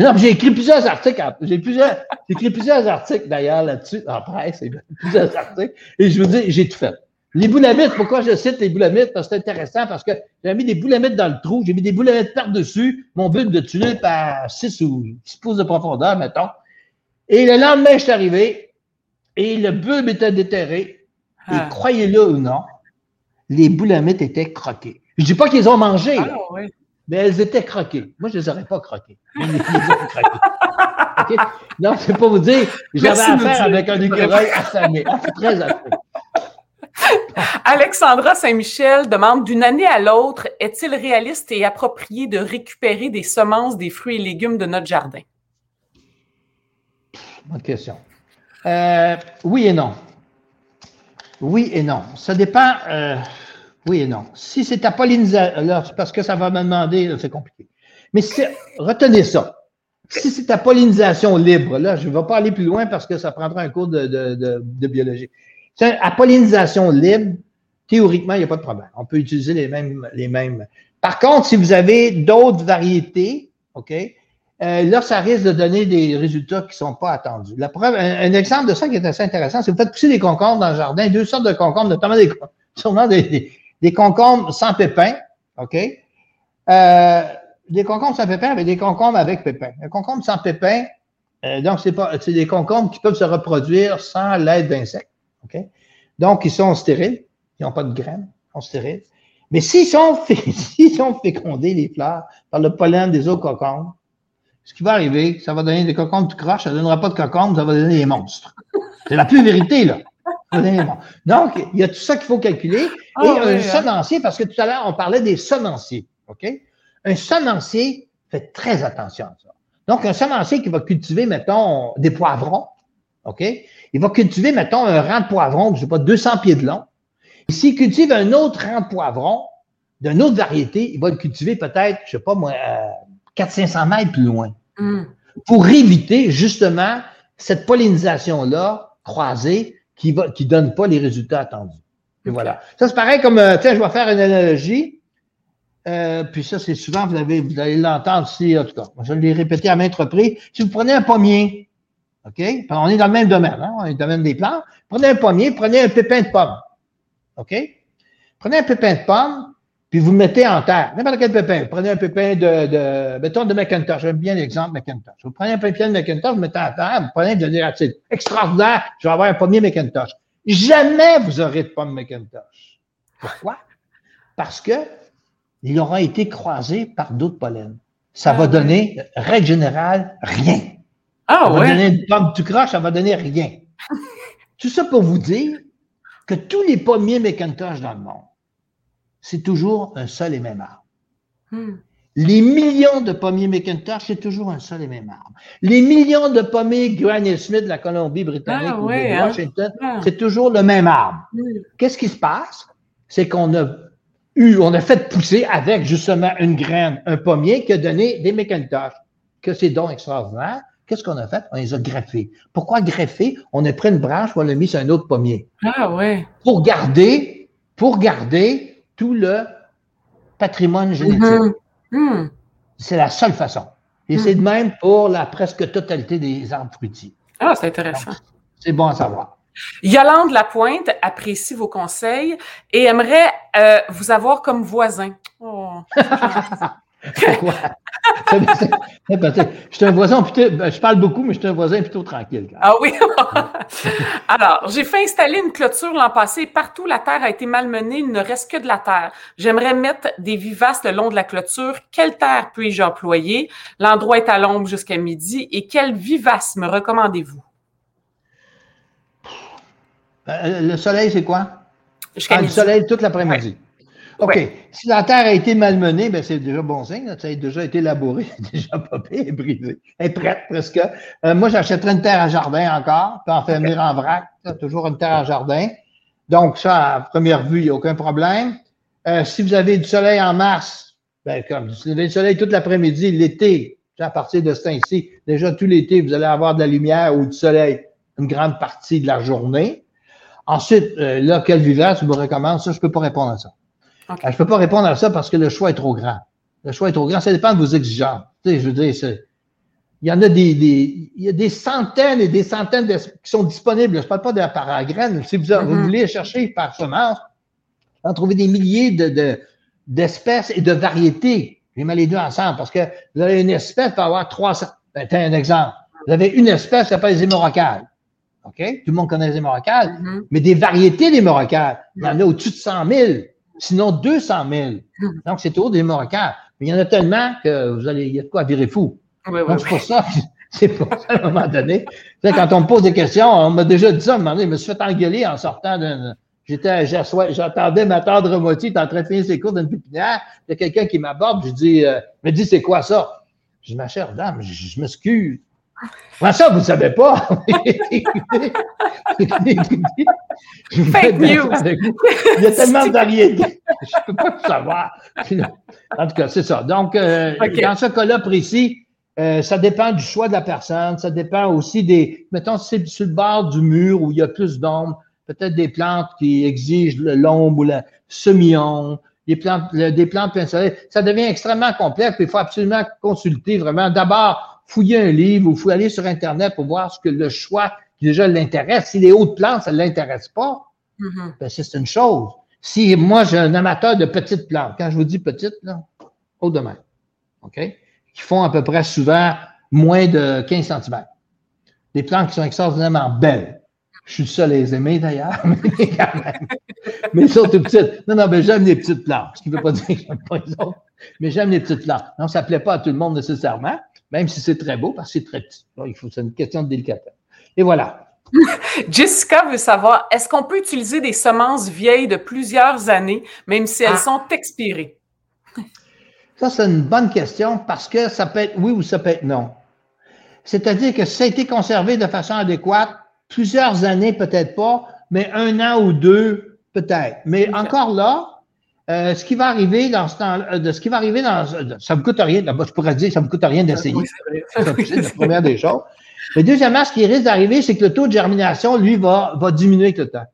Speaker 3: Non, j'ai écrit plusieurs articles. J'ai plusieurs, j'ai écrit plusieurs articles d'ailleurs là-dessus, en presse, plusieurs articles. Et je vous dis, j'ai tout fait. Les boulamites, pourquoi je cite les boulamites? Parce que c'est intéressant, parce que j'ai mis des boulamites dans le trou, j'ai mis des boulamites par-dessus mon but de tulipe à 6 ou 6 pouces de profondeur, mettons. Et le lendemain, je suis arrivé et le bulbe était déterré. Et ah. croyez-le ou non, les boulamites étaient croquées. Je dis pas qu'ils ont mangé, ah, mais elles étaient croquées. Moi, je les aurais pas croquées. Mais les croquées. Non, c'est pas vous dire, j'avais affaire avec un écureuil affamé. Ah, très affamé.
Speaker 2: Alexandra Saint-Michel demande d'une année à l'autre, est-il réaliste et approprié de récupérer des semences des fruits et légumes de notre jardin?
Speaker 3: Bonne question. Euh, oui et non. Oui et non. Ça dépend. Euh, oui et non. Si c'est à pollinisation, parce que ça va me demander, c'est compliqué. Mais retenez ça. Si c'est à pollinisation libre, là, je ne vais pas aller plus loin parce que ça prendra un cours de biologie. À pollinisation libre, théoriquement, il n'y a pas de problème. On peut utiliser les mêmes, les mêmes. Par contre, si vous avez d'autres variétés, OK, euh, là, ça risque de donner des résultats qui ne sont pas attendus. La preuve, un, exemple de ça qui est assez intéressant, c'est vous faites pousser des concombres dans le jardin, deux sortes de concombres, notamment des, sûrement des, concombres sans pépins, OK? Euh, des concombres sans pépins avec des concombres avec pépins. Un concombre sans pépins, euh, donc c'est des concombres qui peuvent se reproduire sans l'aide d'insectes. OK? Donc, ils sont stériles. Ils n'ont pas de graines. Ils sont stériles. Mais s'ils sont, sont fécondés, les fleurs, par le pollen des autres cocombes, ce qui va arriver, ça va donner des cocombes tout croche, ça ne donnera pas de cocombes, ça va donner des monstres. C'est la plus vérité, là. Donc, il y a tout ça qu'il faut calculer. Ah et un hein. semencier, parce que tout à l'heure, on parlait des semenciers. OK? Un semencier fait très attention à ça. Donc, un semencier qui va cultiver, mettons, des poivrons, OK? Il va cultiver, mettons, un rang de poivron, je ne sais pas, 200 pieds de long. Et s'il cultive un autre rang de poivron d'une autre variété, il va le cultiver peut-être, je ne sais pas moi, 400-500 mètres plus loin. Hmm. Pour éviter justement cette pollinisation-là croisée qui ne qui donne pas les résultats attendus. Et voilà. Ça, c'est pareil comme, euh, tiens, je vais faire une analogie. Euh, puis ça, c'est souvent, vous, avez, vous allez l'entendre ici, en tout cas. Je l'ai répété à maintes reprises. Si vous prenez un pommier, OK? On est dans le même domaine, hein? on est dans le domaine des plantes. Prenez un pommier, prenez un pépin de pomme. OK? Prenez un pépin de pomme, puis vous le mettez en terre. N'importe quel pépin. Prenez un pépin de, de mettons, de McIntosh. J'aime bien l'exemple McIntosh. Vous prenez un pépin de McIntosh, vous mettez en terre, vous prenez de c'est extraordinaire, je vais avoir un pommier McIntosh. Jamais vous aurez de pomme McIntosh. Pourquoi? Parce que il aura été croisé par d'autres pollens. Ça va ah donner, règle générale, rien.
Speaker 2: Ah, ça
Speaker 3: va donner une pomme tout croche, ça va donner rien. Tout ça pour vous dire que tous les pommiers McIntosh dans le monde, c'est toujours un seul et même arbre. Hmm. Les millions de pommiers McIntosh, c'est toujours un seul et même arbre. Les millions de pommiers Granny Smith de la Colombie-Britannique ah, ou de hein? Washington, ah. c'est toujours le même arbre. Hmm. Qu'est-ce qui se passe? C'est qu'on a eu, on a fait pousser avec justement une graine, un pommier qui a donné des McIntosh. Que c'est donc extraordinaire. Qu'est-ce qu'on a fait? On les a greffés. Pourquoi greffer? On a pris une branche, on l'a mis sur un autre pommier.
Speaker 2: Ah ouais.
Speaker 3: Pour garder, pour garder tout le patrimoine génétique.
Speaker 2: Mhm. Hmm.
Speaker 3: C'est la seule façon. Et c'est de même pour la presque totalité des arbres fruitiers.
Speaker 2: Ah, c'est intéressant.
Speaker 3: C'est bon à savoir.
Speaker 2: Yolande Lapointe apprécie vos conseils et aimerait euh, vous avoir comme voisin. Oh.
Speaker 3: Pourquoi? Je suis un voisin plutôt, ben, je parle beaucoup, mais je suis un voisin plutôt tranquille.
Speaker 2: Ah oui? Alors, j'ai fait installer une clôture l'an passé. Partout, la terre a été malmenée. Il ne reste que de la terre. J'aimerais mettre des vivaces le long de la clôture. Quelle terre puis-je employer? L'endroit est à l'ombre jusqu'à midi. Et quelle vivace me recommandez-vous?
Speaker 3: Euh, le soleil, c'est quoi? Ah, le soleil toute l'après-midi. OK.
Speaker 2: Ouais.
Speaker 3: Si la terre a été malmenée, ben c'est déjà bon signe. là. Ça a déjà été labouré, déjà popé, brisée. Elle est prête presque. Euh, moi, j'achèterais une terre à jardin encore, puis en faire venir en vrac. là, toujours une terre à jardin. Donc, ça, à première vue, il n'y a aucun problème. Euh, si vous avez du soleil en mars, ben, comme si vous avez du soleil toute l'après-midi, l'été, à partir de ce temps-ci, déjà tout l'été, vous allez avoir de la lumière ou du soleil une grande partie de la journée. Ensuite, euh, là, quel vivace je vous recommande? Ça, je ne peux pas répondre à ça. Euh, Je ne peux pas répondre à ça parce que le choix est trop grand. Le choix est trop grand. Ça dépend de vos exigences. Tu sais, je veux dire, c'est- il y en a des, des- il y a des centaines et des centaines d'es- qui sont disponibles. Je ne parle pas de par à graines. Si vous, vous
Speaker 2: Mhm.
Speaker 3: voulez chercher par semence, vous en trouvez des milliers de, de- d'espèces et de variétés. Je mets les deux ensemble parce que vous avez une espèce peut avoir 300. Ben, t'as un exemple. Vous avez une espèce qui s'appelle les hémorrhacales. OK? Tout le monde connaît les hémorrhacales.
Speaker 2: Mhm.
Speaker 3: Mais des variétés d'hémorrhacales, il y en a au-dessus de 100 000, sinon 200 000. Donc, c'est autour des hémorrhacales. Mais il y en a tellement que vous allez, il y a de quoi virer fou.
Speaker 2: Oui, oui,
Speaker 3: Donc, c'est pour ça, c'est pour ça, à un moment donné. Quand on me pose des questions, on m'a déjà dit ça, à un moment donné, je me suis fait engueuler en sortant d'un, j'étais, j'attendais ma tendre moitié, en train de finir ses cours d'une pépinière. Il y a quelqu'un qui m'aborde, je dis, euh, me dit, c'est quoi ça? Je dis, ma chère dame, je, je m'excuse. Comment ça, vous ne savez pas?
Speaker 2: Fake news.
Speaker 3: Il y a tellement de variétés. Je ne peux pas tout savoir. En tout cas, c'est ça. Donc, euh, dans ce cas-là précis, euh, ça dépend du choix de la personne. Ça dépend aussi des. Mettons, si c'est sur le bord du mur où il y a plus d'ombre, peut-être des plantes qui exigent le- l'ombre ou la semi-ombre, des plantes, le- des plantes. Ça devient extrêmement complexe. Il faut absolument consulter vraiment. D'abord, fouiller un livre ou faut aller sur Internet pour voir ce que le choix déjà l'intéresse. Si les hautes plantes, ça ne l'intéresse pas,
Speaker 2: Mhm.
Speaker 3: ben, c'est une chose. Si moi, j'ai un amateur de petites plantes, quand je vous dis petites, là, haut de main, OK? Qui font à peu près souvent moins de 15 cm. Des plantes qui sont extraordinairement belles. Je suis le seul à les aimer d'ailleurs, mais quand même. Mais sont petites. Non, non, mais j'aime les petites plantes. Ce qui ne veut pas dire que j'aime pas les autres. Mais j'aime les petites plantes. Non, ça ne plaît pas à tout le monde nécessairement, même si c'est très beau, parce que c'est très petit. Là, il faut, c'est une question de délicatesse. Et voilà.
Speaker 2: Jessica veut savoir, est-ce qu'on peut utiliser des semences vieilles de plusieurs années, même si elles
Speaker 3: Ah.
Speaker 2: sont expirées?
Speaker 3: Ça, c'est une bonne question parce que ça peut être oui ou ça peut être non. C'est-à-dire que si ça a été conservé de façon adéquate, plusieurs années, peut-être pas, mais un an ou deux, peut-être. Mais encore là, euh, ce qui va arriver dans ce temps, euh, de ce qui va arriver dans, ça me coûte rien. Je pourrais dire, ça me coûte rien d'essayer.
Speaker 2: C'est
Speaker 3: la première des choses. Mais deuxièmement, ce qui risque d'arriver, c'est que le taux de germination, lui, va, va diminuer avec le temps.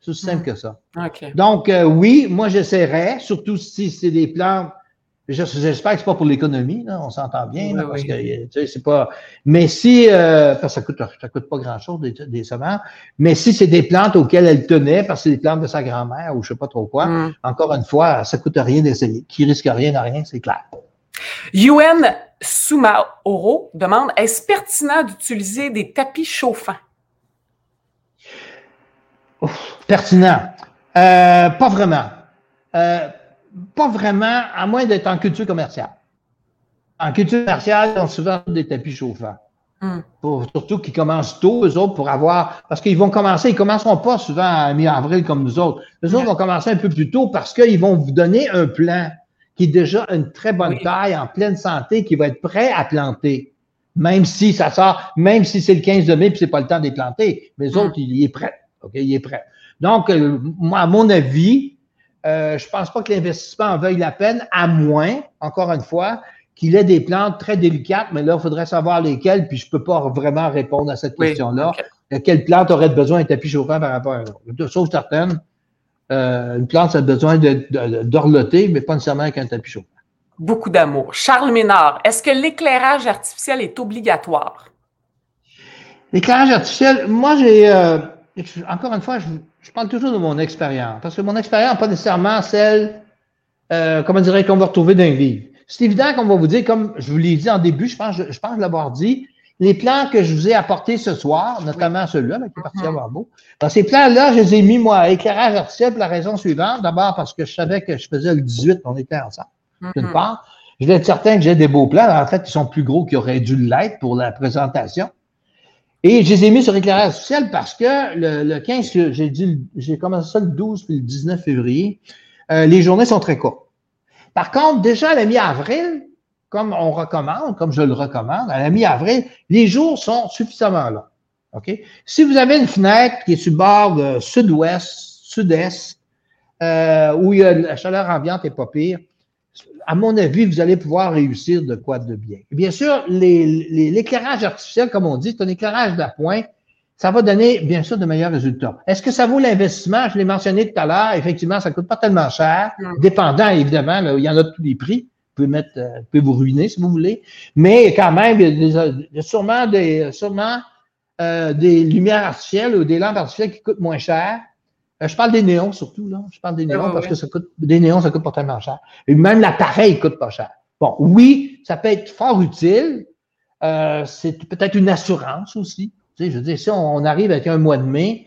Speaker 3: C'est aussi simple que ça.
Speaker 2: OK.
Speaker 3: Donc, euh, oui, moi, j'essaierais, surtout si c'est des plantes. Je- J'espère que c'est pas pour l'économie, on s'entend bien, là,
Speaker 2: Oui,
Speaker 3: parce
Speaker 2: oui.
Speaker 3: que tu sais, c'est pas. Mais si, euh, parce que ça coûte, ça coûte pas grand-chose des, des semences. Mais si c'est des plantes auxquelles elle tenait, parce que c'est des plantes de sa grand-mère ou je sais pas trop quoi,
Speaker 2: Mm.
Speaker 3: encore une fois, ça coûte rien d'essayer. Qui risque rien à rien, c'est clair.
Speaker 2: Yuen Sumaoro demande, est-ce pertinent d'utiliser des tapis chauffants?
Speaker 3: Pertinent. Euh, pas vraiment. Euh, pas vraiment, à moins d'être en culture commerciale. En culture commerciale, ils ont souvent des tapis chauffants.
Speaker 2: Hmm.
Speaker 3: Pour- surtout qu'ils commencent tôt, eux autres, pour avoir. Parce qu'ils vont commencer, ils commenceront pas souvent à mi-avril comme nous autres. Eux autres vont commencer un peu plus tôt parce qu'ils vont vous donner un plan qui est déjà une très bonne
Speaker 2: Oui.
Speaker 3: taille, en pleine santé, qui va être prêt à planter. Même si ça sort, même si c'est le 15 de mai puis c'est pas le temps de les planter. Mais les
Speaker 2: Mm.
Speaker 3: autres, il, il est prêt. OK, il est prêt. Donc, euh, moi, à mon avis, euh, je pense pas que l'investissement en veuille la peine, à moins, encore une fois, qu'il ait des plantes très délicates, mais là, il faudrait savoir lesquelles, puis je peux pas vraiment répondre à cette
Speaker 2: Oui,
Speaker 3: question-là. Euh, Quelle plante aurait besoin d'un tapis chauffant par rapport à une autre? De choses certaines, Euh, une plante, ça a besoin d'orloter, mais pas nécessairement avec un tapis chaud.
Speaker 2: Beaucoup d'amour. Charles Ménard, est-ce que l'éclairage artificiel est obligatoire?
Speaker 3: L'éclairage artificiel, moi, j'ai. Euh, encore une fois, je, parle toujours de mon expérience, parce que mon expérience n'est pas nécessairement celle, euh, comment dirais qu'on va retrouver dans livre. C'est évident qu'on va vous dire, comme je vous l'ai dit en début, je pense, je, pense l'avoir dit, les plans que je vous ai apportés ce soir, notamment celui-là, qui est parti avoir beau, dans ces plans-là, je les ai mis, moi, à éclairage artificiel pour la raison suivante. D'abord, parce que je savais que je faisais le 18, on était ensemble, d'une mm-hmm. part. Je voulais être certain que j'ai des beaux plans. En fait, ils sont plus gros qu'ils auraient dû l'être pour la présentation. Et je les ai mis sur éclairage artificiel parce que le, 15, j'ai dit, j'ai commencé ça le 12 puis le 19 février, euh, les journées sont très courtes. Par contre, déjà à la mi-avril, comme on recommande, comme je le recommande, à la mi-avril, les jours sont suffisamment longs. OK? Si vous avez une fenêtre qui est sur le bord sud-ouest, sud-est, euh, où il y a la chaleur ambiante et pas pire, à mon avis, vous allez pouvoir réussir de quoi de bien. bien sûr, l'éclairage artificiel, comme on dit, c'est un éclairage d'appoint. Ça va donner, bien sûr, de meilleurs résultats. Est-ce que ça vaut l'investissement? Je l'ai mentionné tout à l'heure. Effectivement, ça coûte pas tellement cher. Dépendant, évidemment, il y en a de tous les prix. Vous pouvez mettre, euh, vous pouvez vous ruiner si vous voulez. Mais quand même, il y a, sûrement des, sûrement, euh, des lumières artificielles ou des lampes artificielles qui coûtent moins cher je parle des néons surtout, là. Je parle des néons parce que ça coûte, des néons, ça coûte pas tellement cher. Et même l'appareil coûte pas cher. Bon, oui, ça peut être fort utile. Euh, c'est peut-être une assurance aussi. Tu sais, je veux dire, si on, arrive avec un mois de mai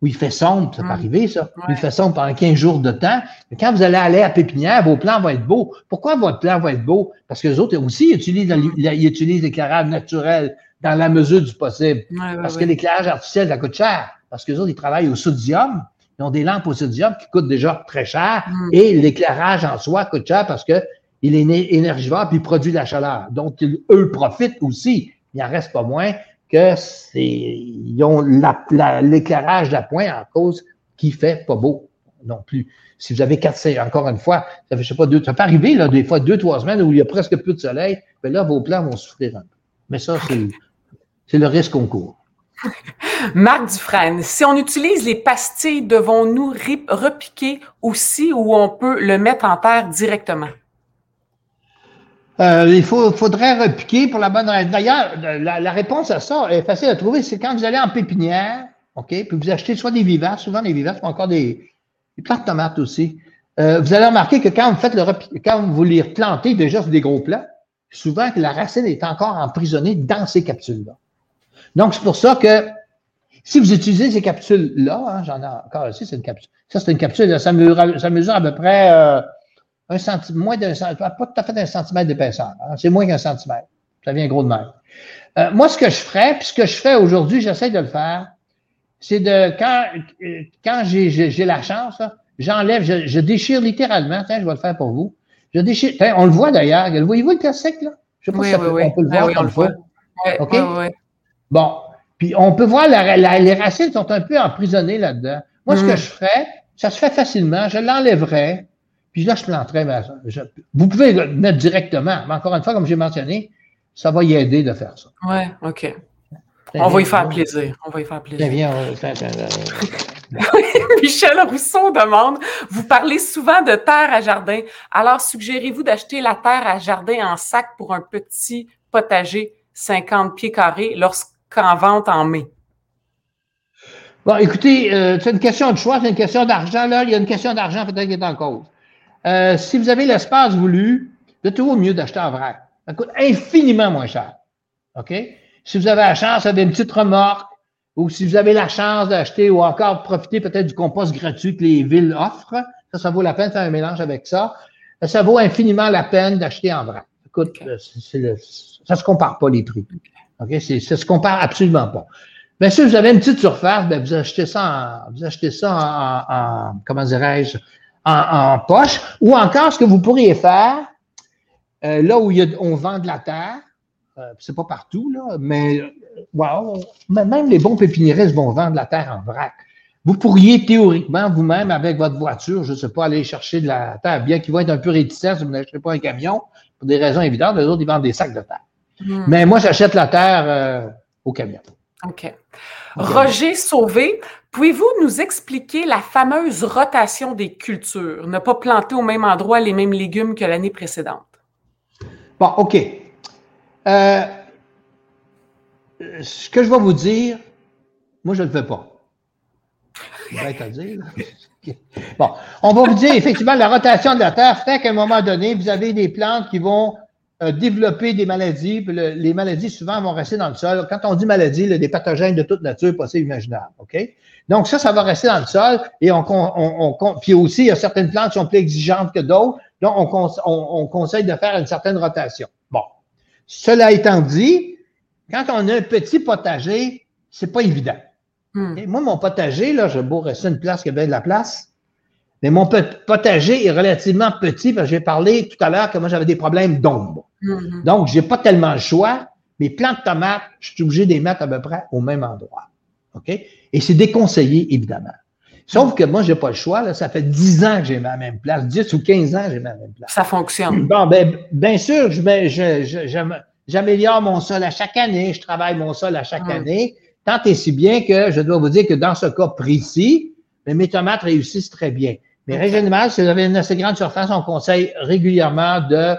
Speaker 3: où il fait sombre, ça peut hum. arriver, ça. Il fait sombre pendant 15 jours de temps. Mais quand vous allez aller à Pépinière, vos plans vont être beaux. Pourquoi votre plan va être beau? Parce que les autres aussi utilisent, ils utilisent l'éclairage naturel dans la mesure du possible. parce que l'éclairage artificiel, ça coûte cher. Parce que les autres, ils travaillent au sodium. Ils ont des lampes au sodium qui coûtent déjà très cher mm. et l'éclairage en soi coûte cher parce que il est énergivore puis il produit de la chaleur. Donc, eux profitent aussi. Il n'en reste pas moins que c'est, ils ont l'éclairage d'appoint en cause qui fait pas beau non plus. Si vous avez quatre, encore une fois, ça fait, je sais pas, deux, ça peut arriver, là, des fois, deux, trois semaines où il y a presque plus de soleil, mais là, vos plans vont souffrir un peu. Mais ça, c'est le risque qu'on court.
Speaker 2: Marc Dufresne, si on utilise les pastilles, devons-nous repiquer aussi ou on peut le mettre en terre directement?
Speaker 3: Euh, il faudrait repiquer pour la bonne raison. D'ailleurs, la, réponse à ça est facile à trouver. C'est quand vous allez en pépinière, OK, puis vous achetez soit des vivaces, souvent des vivaces, ou encore des, plantes tomates aussi. Euh, vous allez remarquer que quand vous faites le quand vous les replantez déjà sur des gros plants, souvent la racine est encore emprisonnée dans ces capsules-là. Donc, c'est pour ça que si vous utilisez ces capsules-là, hein, j'en ai encore ici, c'est une capsule. Ça, c'est une capsule, ça mesure, ça mesure à peu près euh, un centimètre, moins d'un centimètre, pas tout à fait un centimètre d'épaisseur. Hein, c'est moins qu'un centimètre. Ça vient gros de même. Euh, moi, ce que je ferais, puis ce que je fais aujourd'hui, j'essaie de le faire, c'est de quand, quand j'ai la chance, j'enlève, je, déchire littéralement, tiens, je vais le faire pour vous. Je déchire, on le voit d'ailleurs, voyez-vous le classique, là?
Speaker 2: Je sais pas si on peut le voir. oui, on le voit.
Speaker 3: OK? Bon, puis on peut voir la, les racines sont un peu emprisonnées là-dedans. Moi, ce que mm. je ferais, ça se fait facilement, je l'enlèverais, puis là, je planterais. vous pouvez le mettre directement, mais encore une fois, comme j'ai mentionné, ça va y aider de faire ça.
Speaker 2: Oui, OK. On va y faire plaisir. On va y faire plaisir. Bien, Michel Rousseau demande Vous parlez souvent de terre à jardin. Alors, suggérez-vous d'acheter la terre à jardin en sac pour un petit potager 50 pieds carrés lorsque qu'en vente en mai?
Speaker 3: Bon, écoutez, euh, c'est une question de choix, c'est une question d'argent. Là, il y a une question d'argent peut-être qui est en cause. Euh, si vous avez l'espace voulu, c'est toujours mieux d'acheter en vrac. Ça coûte infiniment moins cher. OK? Si vous avez la chance d'avoir une petite remorque, ou si vous avez la chance d'acheter ou encore profiter peut-être du compost gratuit que les villes offrent, ça, ça vaut la peine de faire un mélange avec ça. Ça vaut infiniment la peine d'acheter en vrac. Écoute, ça ne ça se compare pas les prix. OK? C'est, se compare absolument pas. Bien sûr, vous avez une petite surface, bien, vous achetez ça en, vous achetez ça en, en comment en, poche. Ou encore, ce que vous pourriez faire, euh, là où on vend de la terre, euh, c'est pas partout, là, mais même les bons pépiniéristes vont vendre de la terre en vrac. Vous pourriez théoriquement vous-même, avec votre voiture, je ne sais pas, aller chercher de la terre, bien qu'ils vont être un peu réticents si vous n'achetez pas un camion, pour des raisons évidentes, les autres, ils vendent des sacs de terre. Hmm. Mais moi, j'achète la terre euh, au camion.
Speaker 2: OK. Roger Sauvé, pouvez-vous nous expliquer la fameuse rotation des cultures, ne pas planter au même endroit les mêmes légumes que l'année précédente?
Speaker 3: Bon, OK. Euh, ce que je vais vous dire, moi, je ne le fais pas. à dire. Bon, on va vous dire effectivement la rotation de la Terre fait qu'à un moment donné, vous avez des plantes qui vont développer des maladies. Puis les maladies, souvent, vont rester dans le sol. Quand on dit maladie, des pathogènes de toute nature possible imaginable. OK? Donc, ça, ça va rester dans le sol. Et on, on, on, puis aussi, il y a certaines plantes qui sont plus exigeantes que d'autres. Donc, on, on, conseille de faire une certaine rotation. Bon. Cela étant dit, quand on a un petit potager, c'est pas évident. Hmm. Moi, mon potager, là, je beau rester une place qui a bien de la place. Mais mon potager est relativement petit, parce que j'ai parlé tout à l'heure que moi, j'avais des problèmes d'ombre. Hmm. Donc, j'ai pas tellement le choix. Mes plants de tomates, je suis obligé de les mettre à peu près au même endroit. OK? Et c'est déconseillé, évidemment. Sauf que moi, j'ai pas le choix. Là. Ça fait 10 ans que j'ai ma même place. 10 ou 15 ans que j'ai ma même place.
Speaker 2: Ça fonctionne.
Speaker 3: Bon, ben, bien sûr, j'améliore mon sol à chaque année. Je travaille mon sol à chaque hmm. année. Tant et si bien que je dois vous dire que dans ce cas précis, mes tomates réussissent très bien. Mais régional, si vous avez une assez grande surface, on conseille régulièrement de.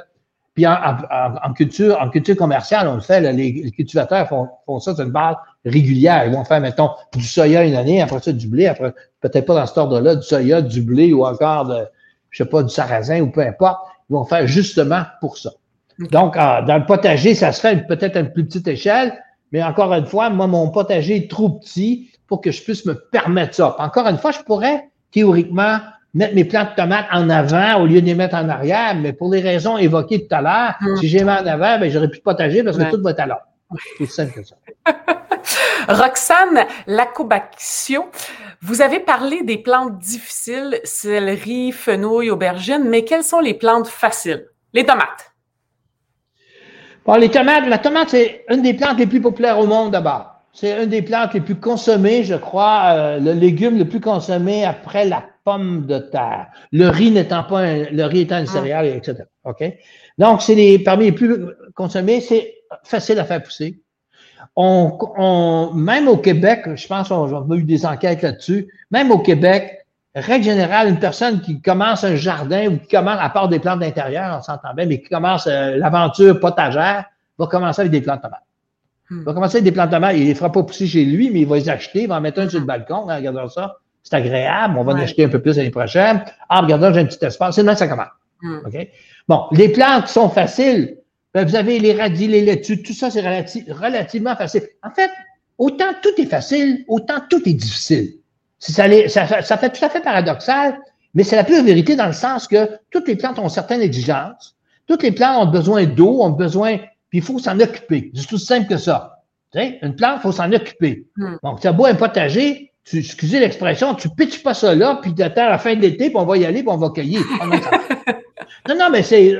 Speaker 3: Puis en, culture, en culture commerciale, on le fait, les, cultivateurs font, font ça sur une base régulière. Ils vont faire, mettons, du soya une année, après ça, du blé, après, peut-être pas dans cet ordre-là, du soya, du blé ou encore de, je sais pas, du sarrasin ou peu importe. Ils vont faire justement pour ça. Donc, dans le potager, ça se fait peut-être à une plus petite échelle, mais encore une fois, moi, mon potager est trop petit pour que je puisse me permettre ça. Encore une fois, je pourrais théoriquement mettre mes plants de tomates en avant au lieu de les mettre en arrière, mais pour les raisons évoquées tout à l'heure, hum. si j'ai mis en avant, ben, j'aurais plus de potager parce que tout va être à l'heure. C'est simple que ça.
Speaker 2: Roxane Lacobaccio, vous avez parlé des plantes difficiles, céleri, fenouil, aubergine, mais quelles sont les plantes faciles? Les tomates.
Speaker 3: Bon, les tomates, la tomate, c'est une des plantes les plus populaires au monde d'abord. C'est une des plantes les plus consommées, je crois, euh, le légume le plus consommé après la pomme de terre. Le riz n'étant pas un, le riz étant une ah. céréale, etc. OK? Donc, c'est les, parmi les plus consommés, c'est facile à faire pousser. On, on, même au Québec, je pense qu'on a eu des enquêtes là-dessus, même au Québec, règle générale, une personne qui commence un jardin ou qui commence, à part des plantes d'intérieur, on s'entend bien, mais qui commence euh, l'aventure potagère, va commencer avec des plantes de tomates. Il hmm. va commencer avec des plantes de tomates. Il les fera pas pousser chez lui, mais il va les acheter, il va en mettre un sur le balcon. Hein, regardons ça. C'est agréable. On va en acheter un peu plus l'année prochaine. Ah, regardons, j'ai un petit espace. C'est là que ça commence. OK? Bon, les plantes sont faciles. Ben, vous avez les radis, les laitues, tout ça, c'est relativement facile. En fait, autant tout est facile, autant tout est difficile. Ça, ça, ça, fait tout à fait paradoxal, mais c'est la pure vérité dans le sens que toutes les plantes ont certaines exigences. Toutes les plantes ont besoin d'eau, ont besoin, puis il faut s'en occuper. C'est tout simple que ça. Tu sais, une plante, il faut s'en occuper. Donc, tu as beau un potager, tu, excusez l'expression, tu pitches pas ça là, puis tu attends à la fin de l'été, puis on va y aller, puis on va cueillir. non, non, mais c'est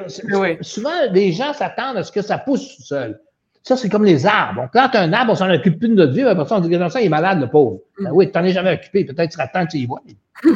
Speaker 3: souvent les gens s'attendent à ce que ça pousse tout seul. Ça, c'est comme les arbres. On plante un arbre, on s'en occupe plus de notre vie, après ça, on dit que ça, il est malade, le pauvre. Ben oui, tu n'en es jamais occupé, peut-être tu seras temps que tu y vois.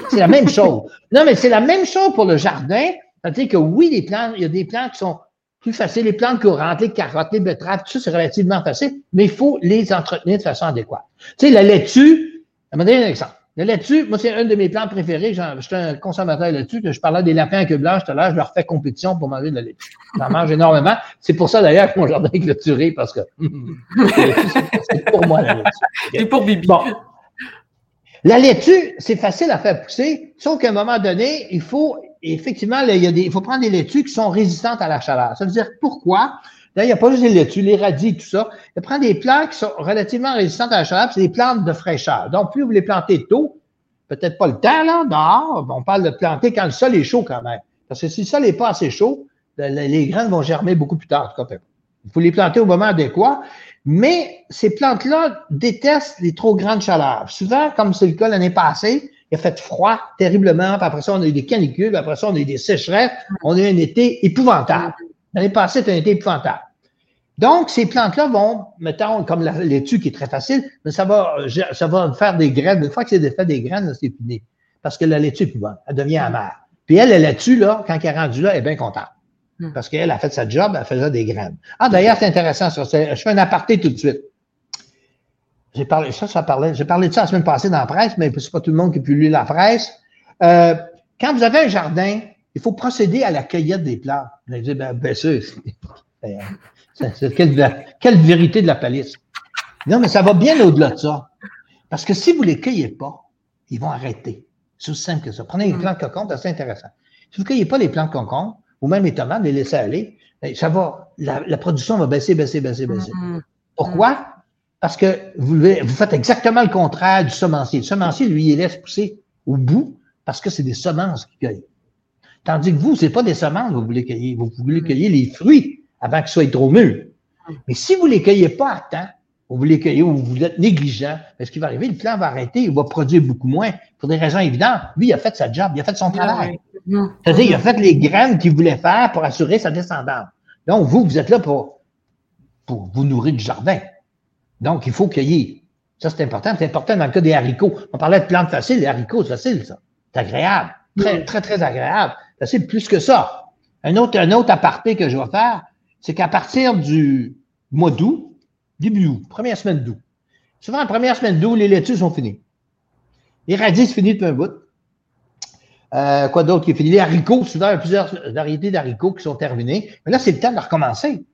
Speaker 3: C'est la même chose. Non, mais c'est la même chose pour le jardin. C'est-à-dire que oui, les plantes, il y a des plantes qui sont plus faciles, les plantes courantes, les carottes, les betteraves, tout ça, c'est relativement facile, mais il faut les entretenir de façon adéquate. Tu sais, la laitue, je vais donner un exemple. La laitue, moi, c'est un de mes plantes préférés. Je suis un consommateur là-dessus. Que je parlais des lapins à queue blanche tout à l'heure. Je leur fais compétition pour manger de la laitue. J'en mange énormément. C'est pour ça, d'ailleurs, que mon jardin est clôturé parce que c'est pour moi, la laitue.
Speaker 2: C'est pour Bibi.
Speaker 3: Bon. La laitue, c'est facile à faire pousser, sauf qu'à un moment donné, il faut, effectivement, il, y a des, il faut prendre des laitues qui sont résistantes à la chaleur. Ça veut dire pourquoi? Il n'y a pas juste les laitues, les radis, tout ça. Il prend des plantes qui sont relativement résistantes à la chaleur, c'est des plantes de fraîcheur. Donc, plus vous les plantez tôt, peut-être pas le temps, là, dehors, on parle de planter quand le sol est chaud quand même. Parce que si le sol n'est pas assez chaud, les graines vont germer beaucoup plus tard. Il faut les planter au moment adéquat. Mais ces plantes-là détestent les trop grandes chaleurs. Souvent, comme c'est le cas l'année passée, il a fait froid terriblement, puis après ça, on a eu des canicules, puis après ça, on a eu des sécheresses, on a eu un été épouvantable. L'année passée, c'était un été épouvantable. Donc, ces plantes-là vont, mettons, comme la laitue qui est très facile, mais ça va, ça va faire des graines. Une fois que c'est fait des graines, c'est fini. Parce que la laitue est plus bonne. Elle devient amère. Puis elle, la laitue, là, quand elle est rendue là, elle est bien contente. Hmm. Parce qu'elle a fait sa job, elle faisait des graines. Ah, d'ailleurs, c'est intéressant ça. Je fais un aparté tout de suite. j'ai parlé, ça, ça parlait, j'ai parlé de ça la semaine passée dans la presse, mais c'est pas tout le monde qui a pu lire la presse. Euh, quand vous avez un jardin, il faut procéder à la cueillette des plantes. Vous allez dire, ben, ben c'est, quelle, quelle, vérité de la palisse. Non, mais ça va bien au-delà de ça. Parce que si vous ne les cueillez pas, ils vont arrêter. C'est aussi simple que ça. Prenez les mm. plantes de c'est intéressant. Si vous ne cueillez pas les plantes de concombre, ou même les tomates, les laissez aller, ben, ça va, la, production va baisser, baisser, baisser, baisser. Mm-hmm. Pourquoi? Parce que vous, vous faites exactement le contraire du semencier. Le semencier, lui, il laisse pousser au bout parce que c'est des semences qu'il cueille. Tandis que vous, ce n'est pas des semences que vous voulez cueillir. Vous voulez cueillir les fruits avant qu'ils soient trop mûrs. Mais si vous ne les cueillez pas à temps, vous les cueillez ou vous êtes négligent, ce qui va arriver, le plant va arrêter, il va produire beaucoup moins pour des raisons évidentes. Lui, il a fait sa job, il a fait son travail. C'est-à-dire, il a fait les graines qu'il voulait faire pour assurer sa descendance. Donc, vous, vous êtes là pour, pour vous nourrir du jardin. Donc, il faut cueillir. Ça, c'est important. C'est important dans le cas des haricots. On parlait de plantes faciles. Les haricots, c'est facile, ça. C'est agréable. Très, très, très agréable. C'est plus que ça. Un autre, un autre aparté que je vais faire, c'est qu'à partir du mois d'août, début août, première semaine d'août, souvent la première semaine d'août, les laitues sont finies. Les radis, c'est fini depuis un bout. Euh, quoi d'autre qui est fini? Les haricots, souvent, il y a plusieurs variétés d'haricots qui sont terminés. Mais là, c'est le temps de recommencer.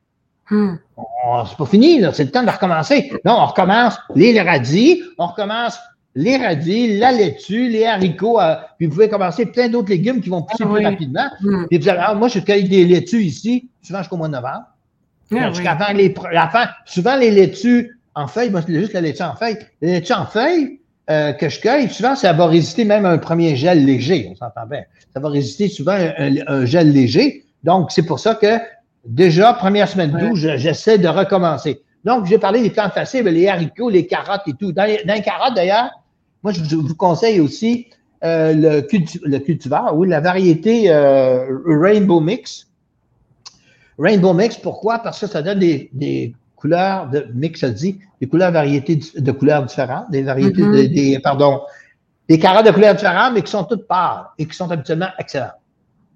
Speaker 3: Hmm. C'est pas fini, là. C'est le temps de recommencer. Non, on recommence les radis, on recommence les radis, la laitue, les haricots, euh, puis vous pouvez commencer plein d'autres légumes qui vont pousser ah plus rapidement. Hmm. vous ah, moi, je cueille des laitues ici, souvent jusqu'au mois de novembre. Ah les, souvent les laitues en feuilles, moi, c'est juste la laitue en feuille. Les laitues en feuilles, euh, que je cueille, souvent, ça va résister même à un premier gel léger, on s'entend bien. Ça va résister souvent à un, gel léger. Donc, c'est pour ça que déjà, première semaine d'août, j'essaie de recommencer. Donc, j'ai parlé des plantes faciles, les haricots, les carottes et tout. Dans les, carottes, d'ailleurs, moi, je vous conseille aussi euh, le, le, cultivar, oui, la variété euh, Rainbow Mix. Rainbow Mix, pourquoi? Parce que ça donne des, des couleurs de mix, ça dit, des couleurs variétés de couleurs différentes, des variétés, mm-hmm. des, pardon, des carottes de couleurs différentes, mais qui sont toutes pâles et qui sont habituellement excellentes.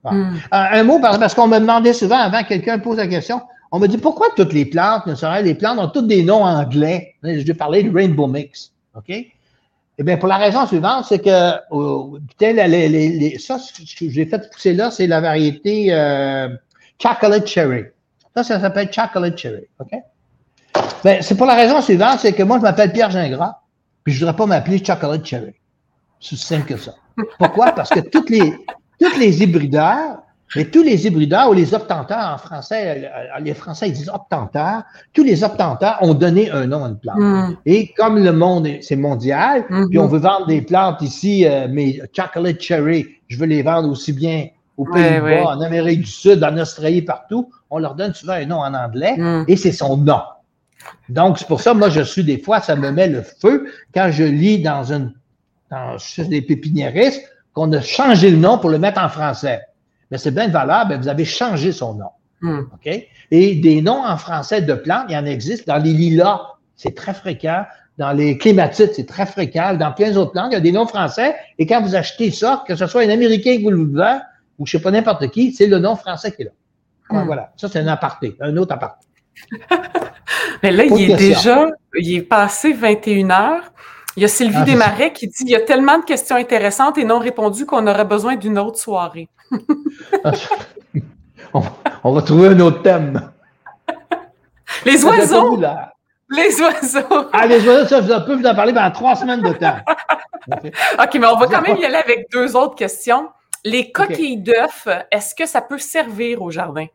Speaker 3: Mm. Un, mot, parce qu'on me demandait souvent, avant que quelqu'un pose la question, on me dit pourquoi toutes les plantes, les plantes ont toutes des noms anglais? Je vais parler de Rainbow Mix. OK? Eh bien, pour la raison suivante, c'est que oh, les, les, ça, ce que j'ai fait pousser là, c'est la variété euh, Chocolate Cherry. Ça, ça s'appelle Chocolate Cherry. OK? Ben, c'est pour la raison suivante, c'est que moi, je m'appelle Pierre Gingras, puis je ne voudrais pas m'appeler Chocolate Cherry. C'est simple que ça. Pourquoi? Parce que toutes les, toutes les hybrideurs, mais tous les hybrideurs ou les obtenteurs en français, euh, les Français ils disent obtenteurs, tous les obtenteurs ont donné un nom à une plante. Hmm. Et comme le monde, c'est mondial, hmm. puis on veut vendre des plantes ici, euh, mais chocolate cherry, je veux les vendre aussi bien aux Pays-Bas, en Amérique du Sud, en Australie, partout, on leur donne souvent un nom en anglais hmm. et c'est son nom. Donc, c'est pour ça, moi, je suis des fois, ça me met le feu quand je lis dans une, dans, des pépiniéristes qu'on a changé le nom pour le mettre en français. Mais c'est bien valable, vous avez changé son nom. Hmm. OK? Et des noms en français de plantes, il y en existe. Dans les lilas, c'est très fréquent. Dans les clématites, c'est très fréquent. Dans plein d'autres plantes, il y a des noms français. Et quand vous achetez ça, que ce soit un Américain qui vous le vend, ou je ne sais pas n'importe qui, c'est le nom français qui est là. Hmm. Voilà. Ça, c'est un aparté, un autre aparté.
Speaker 2: Mais là, il est déjà, il est passé 21 heures. Il y a Sylvie ah, Desmarais qui dit il y a tellement de questions intéressantes et non répondues qu'on aurait besoin d'une autre soirée.
Speaker 3: On, va trouver un autre thème.
Speaker 2: Les oiseaux! Les oiseaux!
Speaker 3: Ah, les oiseaux, ça, je peux vous en parler pendant trois semaines de temps.
Speaker 2: OK, mais on va quand même y aller avec deux autres questions. Les coquilles d'œufs, est-ce que ça peut servir au jardin?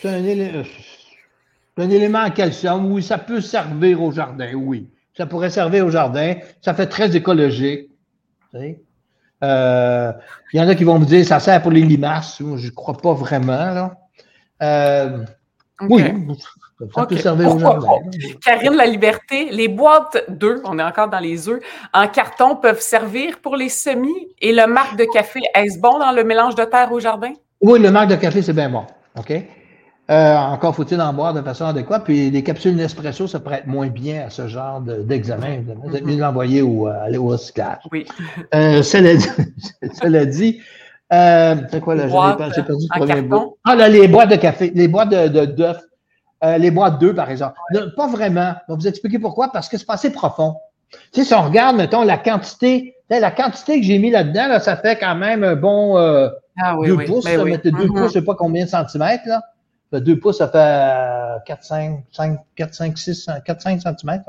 Speaker 3: C'est un, élément en calcium. Oui, ça peut servir au jardin, oui. Ça pourrait servir au jardin. Ça fait très écologique. Euh, il y en a qui vont me dire ça sert pour les limaces. je ne crois pas vraiment. Euh, oui, ça peut servir au jardin.
Speaker 2: Karine La Liberté, les boîtes d'œufs, on est encore dans les œufs, en carton peuvent servir pour les semis. Et le marc de café, est-ce bon dans le mélange de terre au jardin?
Speaker 3: Oui, le marc de café, c'est bien bon. OK? Euh, encore faut-il en boire de façon adéquate. Puis les capsules Nespresso, ça prête moins bien à ce genre d'examen. Vous êtes mieux l'envoyer au, euh, au recyclage.
Speaker 2: Oui.
Speaker 3: Euh, cela dit, cela dit euh, c'est quoi là? J'ai perdu le premier bout. Ah, là, les boîtes de café, les boîtes de, d'œufs. euh, les boîtes 2, par exemple. pas vraiment. Je vais vous expliquer pourquoi. Parce que c'est pas assez profond. Tu sais, si on regarde, mettons, la quantité, la quantité que j'ai mis là-dedans, là, ça fait quand même un bon euh, ah, oui, 2 oui. pouces. Ben, oui. 2 mm-hmm. pouces, je sais pas combien de centimètres, là. 2 pouces, ça fait 4, 5, 5, 4, 5, 6, 4, 5 centimètres.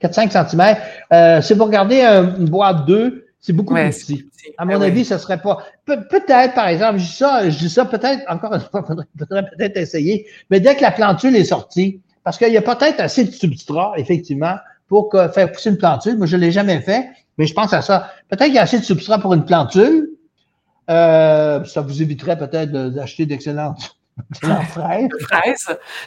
Speaker 3: 4, 5 centimètres. Euh, si vous regardez une boîte 2, c'est beaucoup plus petit. À mon avis, ce serait pas. peut-être, par exemple, je dis ça, je dis ça peut-être, encore une fois, il faudrait peut-être essayer, mais dès que la plantule est sortie, parce qu'il y a peut-être assez de substrat, effectivement, pour faire pousser une plantule. Moi, je ne l'ai jamais fait, mais je pense à ça. Peut-être qu'il y a assez de substrat pour une plantule. Euh, ça vous éviterait peut-être d'acheter d'excellentes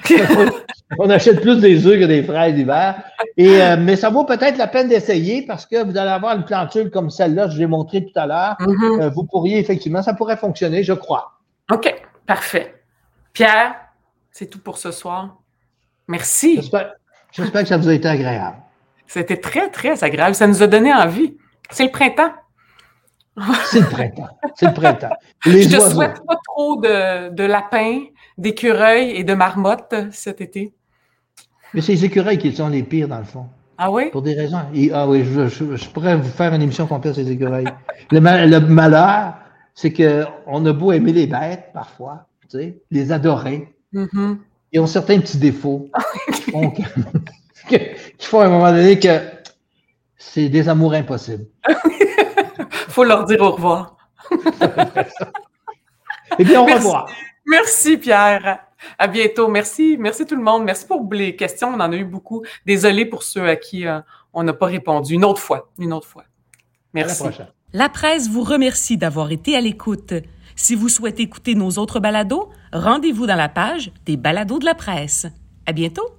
Speaker 3: On achète plus des œufs que des fraises d'hiver. Et, euh, mais ça vaut peut-être la peine d'essayer parce que vous allez avoir une plantule comme celle-là que je l'ai montrée tout à l'heure. Mm-hmm. Euh, vous pourriez effectivement, ça pourrait fonctionner, je crois.
Speaker 2: OK, parfait. Pierre, c'est tout pour ce soir. Merci.
Speaker 3: J'espère que ça vous a été agréable.
Speaker 2: C'était très, très agréable. Ça nous a donné envie. C'est le printemps.
Speaker 3: C'est le printemps. C'est le printemps.
Speaker 2: Les Je te souhaite pas trop de, de lapins, d'écureuils et de marmottes cet été.
Speaker 3: Mais c'est les écureuils qui sont les pires, dans le fond.
Speaker 2: Ah oui?
Speaker 3: Pour des raisons. ah oui, je, pourrais vous faire une émission complète sur les écureuils. le, malheur, c'est qu'on a beau aimer les bêtes, parfois, tu sais, les adorer. Mm-hmm. Ils ont certains petits défauts. qui font à un moment donné que c'est des amours impossibles.
Speaker 2: faut leur dire au revoir.
Speaker 3: Eh bien, au revoir.
Speaker 2: Merci, Pierre. À bientôt. Merci. Merci tout le monde. Merci pour les questions. On en a eu beaucoup. Désolé pour ceux à qui euh, on n'a pas répondu. Une autre fois. Une autre fois. Merci.
Speaker 1: la presse vous remercie d'avoir été à l'écoute. Si vous souhaitez écouter nos autres balados, rendez-vous dans la page des balados de la presse. À bientôt.